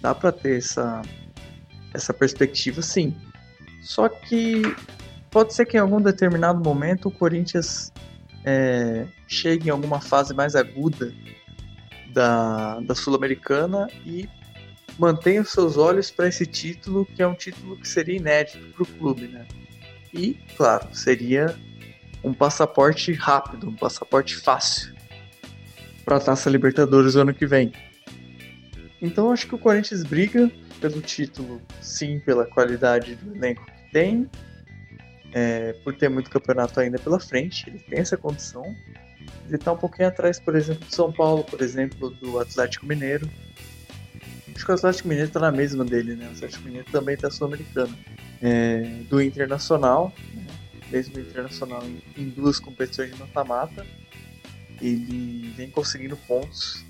Dá para ter essa essa perspectiva, sim. Só que pode ser que em algum determinado momento o Corinthians é, chegue em alguma fase mais aguda da, da Sul-Americana e mantenha os seus olhos para esse título, que é um título que seria inédito para o clube, né? E, claro, seria um passaporte rápido, um passaporte fácil para a Taça Libertadores ano que vem. Então acho que o Corinthians briga pelo título, sim, pela qualidade do elenco que tem, é, por ter muito campeonato ainda pela frente, ele tem essa condição. Ele está um pouquinho atrás, por exemplo, do São Paulo, por exemplo, do Atlético Mineiro. Acho que o Atlético Mineiro está na mesma dele, né? O Atlético Mineiro também está sul-americano. É, do Internacional, né? mesmo o Internacional em, em duas competições de mata-mata, ele vem conseguindo pontos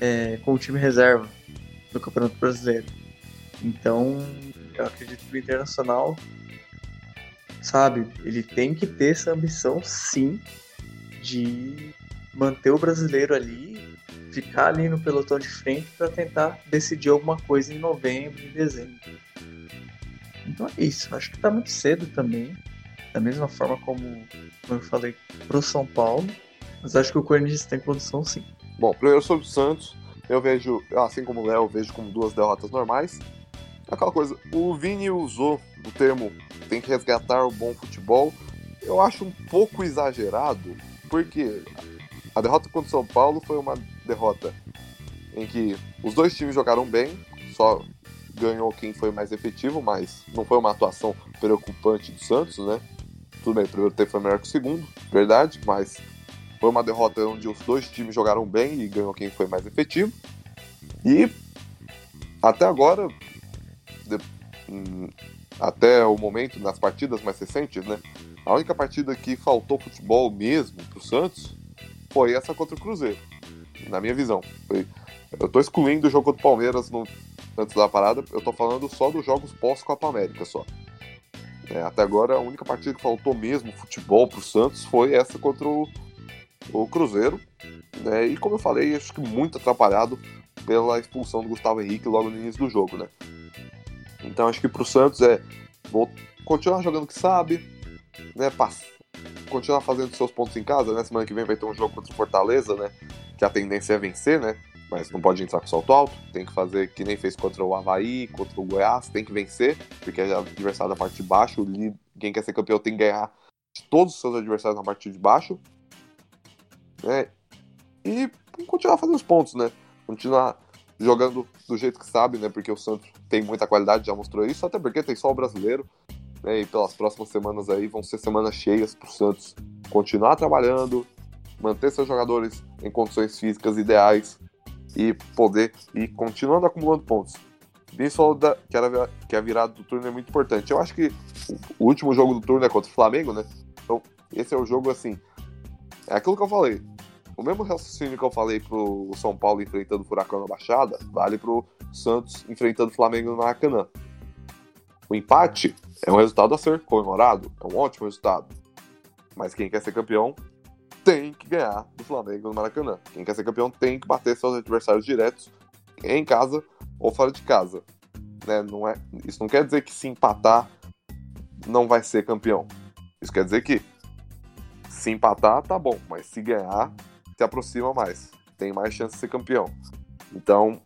é, com o time reserva do Campeonato Brasileiro. Então, eu acredito que o Internacional, sabe, ele tem que ter essa ambição, sim, de manter o brasileiro ali, ficar ali no pelotão de frente para tentar decidir alguma coisa em novembro, em dezembro. Então é isso. Acho que está muito cedo também. Da mesma forma como, como eu falei pro São Paulo. Mas acho que o Corinthians tem condição sim. Bom, primeiro sobre o Santos, eu vejo, assim como o Léo, vejo como duas derrotas normais. Aquela coisa, o Vini usou o termo tem que resgatar o bom futebol. Eu acho um pouco exagerado, porque a derrota contra o São Paulo foi uma derrota em que os dois times jogaram bem, só ganhou quem foi mais efetivo, mas não foi uma atuação preocupante do Santos, né? Tudo bem, o primeiro tempo foi melhor que o segundo, verdade, mas foi uma derrota onde os dois times jogaram bem e ganhou quem foi mais efetivo. E até agora, de, hum, até o momento, nas partidas mais recentes, né? A única partida que faltou futebol mesmo pro Santos foi essa contra o Cruzeiro. Na minha visão. Foi, eu tô excluindo o jogo contra o Palmeiras no, antes da parada, eu tô falando só dos jogos pós-Copa América só. É, até agora, a única partida que faltou mesmo futebol pro Santos foi essa contra o, o Cruzeiro. Né? E como eu falei, acho que muito atrapalhado pela expulsão do Gustavo Henrique logo no início do jogo, né? Então acho que pro Santos é vou continuar jogando o que sabe, né? continuar fazendo seus pontos em casa, né? Semana que vem vai ter um jogo contra o Fortaleza, né? Que a tendência é vencer, né? Mas não pode entrar com salto alto, tem que fazer que nem fez contra o Havaí, contra o Goiás, tem que vencer, porque é adversário da parte de baixo, quem quer ser campeão tem que ganhar todos os seus adversários na parte de baixo, né? E continuar fazendo os pontos, né? Continuar jogando do jeito que sabe, né? Porque o Santos tem muita qualidade, já mostrou isso, até porque tem só o brasileiro. Né, e pelas próximas semanas aí vão ser semanas cheias para o Santos continuar trabalhando, manter seus jogadores em condições físicas ideais e poder ir continuando acumulando pontos. Isso da, que, era, que a virada do turno é muito importante. Eu acho que o último jogo do turno é contra o Flamengo, né? Então, esse é o jogo assim. É aquilo que eu falei. O mesmo raciocínio que eu falei pro São Paulo enfrentando o Furacão na Baixada, vale pro Santos enfrentando o Flamengo no Maracanã. O empate é um resultado a ser comemorado, é um ótimo resultado. Mas quem quer ser campeão tem que ganhar do Flamengo no Maracanã. Quem quer ser campeão tem que bater seus adversários diretos em casa ou fora de casa. Né? Não é, isso não quer dizer que se empatar não vai ser campeão. Isso quer dizer que se empatar tá bom, mas se ganhar se aproxima mais, tem mais chance de ser campeão. Então,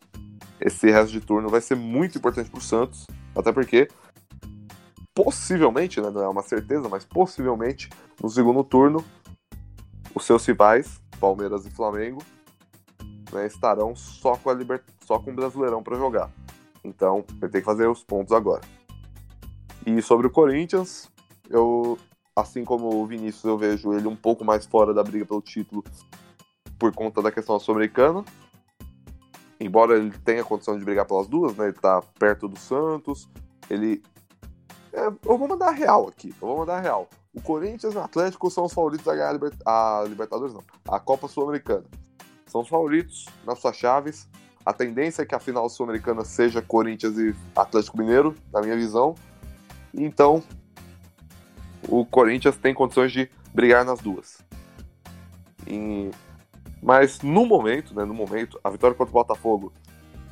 esse resto de turno vai ser muito importante para o Santos, até porque possivelmente, né, não é uma certeza, mas possivelmente no segundo turno os seus rivais, Palmeiras e Flamengo, né, estarão só com a liber... só com o Brasileirão para jogar. Então, ele tem que fazer os pontos agora. E sobre o Corinthians, eu assim como o Vinícius, eu vejo ele um pouco mais fora da briga pelo título por conta da questão sul-americana. Embora ele tenha condição de brigar pelas duas, né? Ele tá perto do Santos. Ele. É, eu vou mandar real aqui. Eu vou mandar real. O Corinthians e o Atlético são os favoritos a ganhar a, Liber... a Libertadores, não. A Copa Sul-Americana. São os favoritos nas suas chaves. A tendência é que a final sul-americana seja Corinthians e Atlético Mineiro, na minha visão. Então, o Corinthians tem condições de brigar nas duas. E... Mas no momento, né, no momento, a vitória contra o Botafogo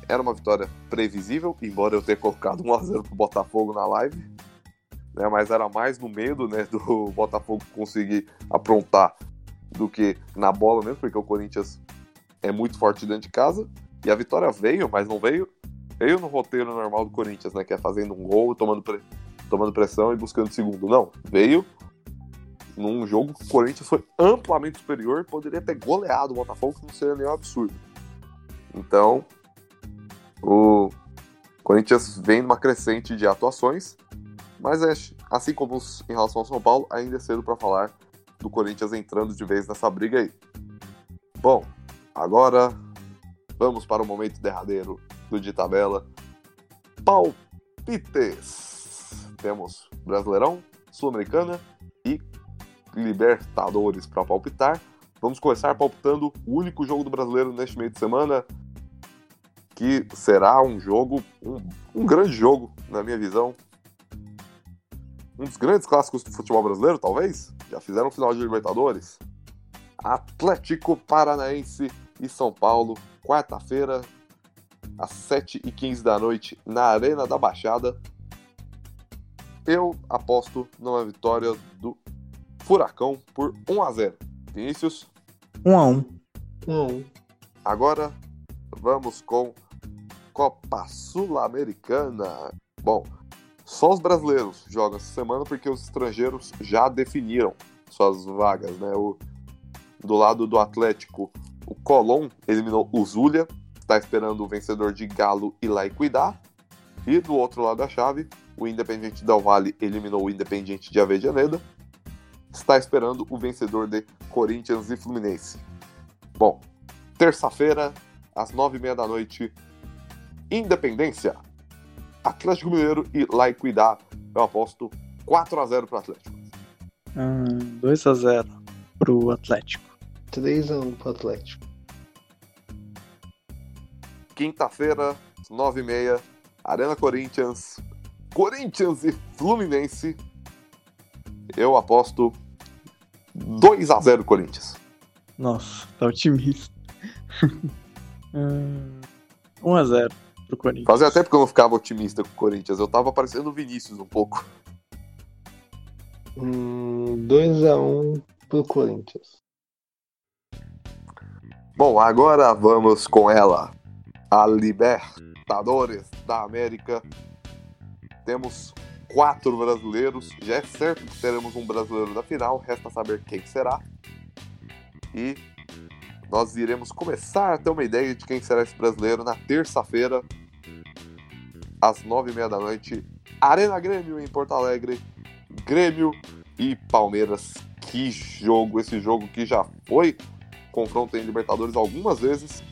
era uma vitória previsível, embora eu tenha colocado 1x0 pro Botafogo na live. Né, mas era mais no medo né, do Botafogo conseguir aprontar do que na bola mesmo, porque o Corinthians é muito forte dentro de casa. E a vitória veio, mas não veio. Veio no roteiro normal do Corinthians, né? Que é fazendo um gol, tomando, pre... tomando pressão e buscando segundo. Não, veio num jogo que o Corinthians foi amplamente superior, poderia ter goleado o Botafogo, que não seria nenhum absurdo. Então, o Corinthians vem numa crescente de atuações, mas é, assim como em relação ao São Paulo, ainda é cedo para falar do Corinthians entrando de vez nessa briga aí. Bom, agora vamos para o momento derradeiro do de tabela. Palpites. Temos Brasileirão, Sul-Americana e Libertadores para palpitar. Vamos começar palpitando o único jogo do brasileiro neste meio de semana, que será um jogo, um, um grande jogo, na minha visão. Um dos grandes clássicos do futebol brasileiro, talvez. Já fizeram final de Libertadores. Atlético Paranaense e São Paulo, quarta-feira, às 7h15 da noite, na Arena da Baixada. Eu aposto numa vitória do Furacão por 1 a 0 Vinícius? 1 a 1 1 a 1 Agora vamos com Copa Sul-Americana. Bom, só os brasileiros jogam essa semana porque os estrangeiros já definiram suas vagas, né? O, do lado do Atlético, o Colón eliminou o Zulia, está esperando o vencedor de Galo ir lá e cuidar. E do outro lado da chave, o Independiente Del Valle eliminou o Independiente de Avejaneda está esperando o vencedor de Corinthians e Fluminense. Bom, terça-feira, às nove e meia da noite, Independência, Atlético Mineiro e Laiquidá. Eu aposto 4 a 0 para o Atlético. Hum, 2 a 0 para o Atlético. 3 a 1 para o Atlético. Quinta-feira, nove e meia, Arena Corinthians, Corinthians e Fluminense. Eu aposto 2 a 0 Corinthians. Nossa, tá otimista. 1 a 0 pro Corinthians. Fazia tempo que eu não ficava otimista com o Corinthians. Eu tava parecendo o Vinícius um pouco. Hum, 2 a 1 pro Corinthians. Bom, agora vamos com ela. A Libertadores da América. Temos quatro brasileiros. Já é certo que teremos um brasileiro da final, resta saber quem será. E nós iremos começar a ter uma ideia de quem será esse brasileiro na terça-feira, às nove e meia da noite, Arena Grêmio em Porto Alegre. Grêmio e Palmeiras. Que jogo! Esse jogo que já foi confronto em Libertadores algumas vezes.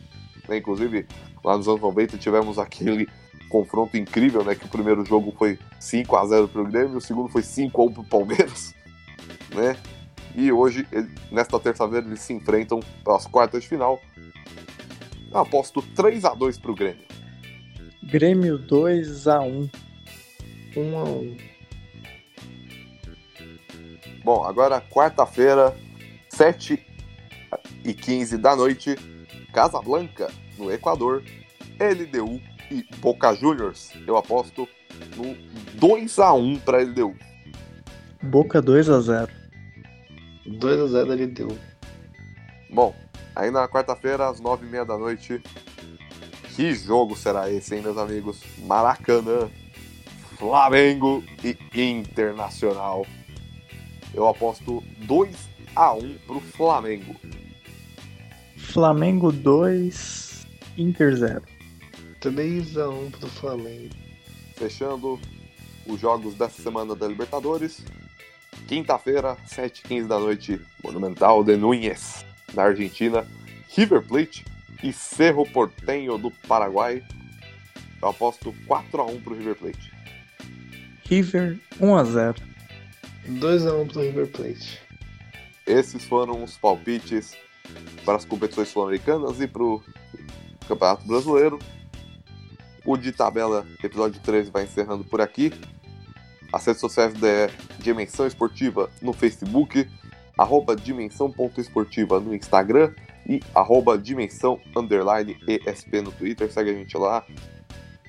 Né? Inclusive, lá nos anos 90 tivemos aquele confronto incrível, né? Que o primeiro jogo foi 5 a 0 para o Grêmio, o segundo foi 5 a 1 para o Palmeiras, né? E hoje, ele, nesta terça-feira, eles se enfrentam pelas quartas de final. Eu aposto 3 a 2 para o Grêmio. Grêmio 2 a 1 1 a 1 Bom, agora quarta-feira, 7 e 15 da noite, Casablanca, no Equador, LDU e Boca Juniors, eu aposto no 2 a 1 para LDU. Boca 2 a 0 2 a 0 ele deu. Bom, aí na quarta-feira, às 9h30 da noite, que jogo será esse, hein, meus amigos? Maracanã, Flamengo e Internacional. Eu aposto 2 a 1 pro Flamengo. Flamengo 2 Inter 0 3 a 1 pro Flamengo. Fechando os jogos dessa semana da Libertadores. Quinta-feira, 7h15 da noite, Monumental de Núñez, na Argentina. River Plate e Cerro Porteño do Paraguai. Eu aposto 4x1 pro River Plate. River 1 a 0 2 a 1 pro River Plate. Esses foram os palpites para as competições sul-americanas e para o Campeonato Brasileiro. O de tabela, episódio 13, vai encerrando por aqui. As redes sociais da Dimensão Esportiva no Facebook, arroba dimensão.esportiva no Instagram e arroba dimensão underline ESP no Twitter. Segue a gente lá.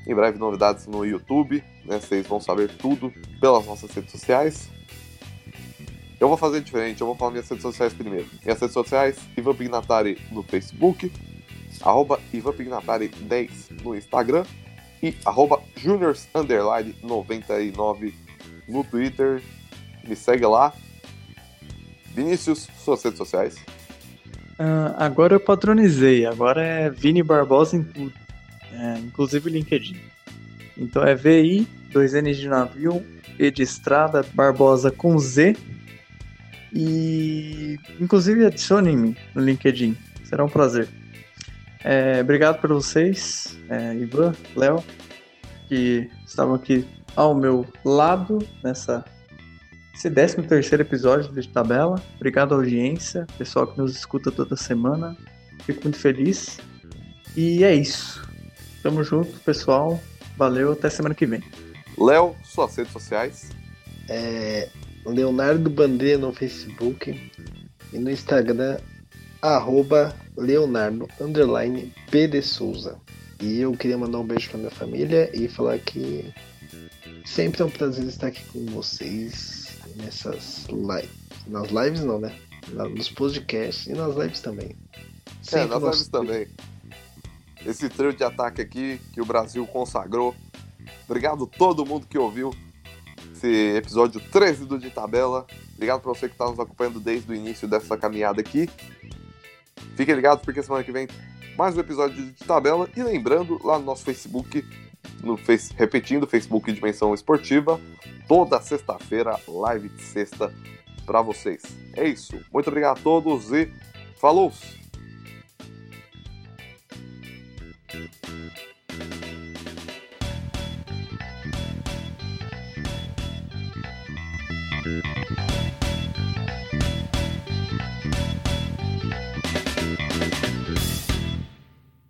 Em breve novidades no YouTube, né? Vocês vão saber tudo pelas nossas redes sociais. Eu vou fazer diferente, eu vou falar minhas redes sociais primeiro. Minhas redes sociais, Ivan Pignatari no Facebook, arroba Ivan Pignatari 10 no Instagram e arroba Juniors 99 no Twitter. Me segue lá. Vinícius, suas redes sociais. Uh, agora eu padronizei, agora é Vini Barbosa em tudo, é, inclusive LinkedIn. Então é VI, 2N de navio, E de estrada, Barbosa com Z. E inclusive adicione-me no LinkedIn, será um prazer. É, obrigado por vocês, é, Ivan, Léo, que estavam aqui ao meu lado nessa esse 13 terceiro episódio de Tabela. Obrigado à audiência, pessoal que nos escuta toda semana. Fico muito feliz. E é isso. Tamo junto, pessoal. Valeu, até semana que vem. Léo, suas redes sociais. É Leonardo Bandeira no Facebook e no Instagram, arroba Leonardo underline P de Souza. E eu queria mandar um beijo pra minha família e falar que sempre é um prazer estar aqui com vocês nessas lives. Nas lives não, né? Nos podcasts e nas lives também. Sempre é, nas lives também. Esse trio de ataque aqui que o Brasil consagrou. Obrigado a todo mundo que ouviu esse episódio 13 do De Tabela. Obrigado para você que está nos acompanhando desde o início dessa caminhada aqui. Fiquem ligados porque semana que vem mais um episódio de Tabela. E lembrando, lá no nosso Facebook, no face, repetindo, Facebook Dimensão Esportiva, toda sexta-feira, live de sexta para vocês. É isso. Muito obrigado a todos e falou! Thank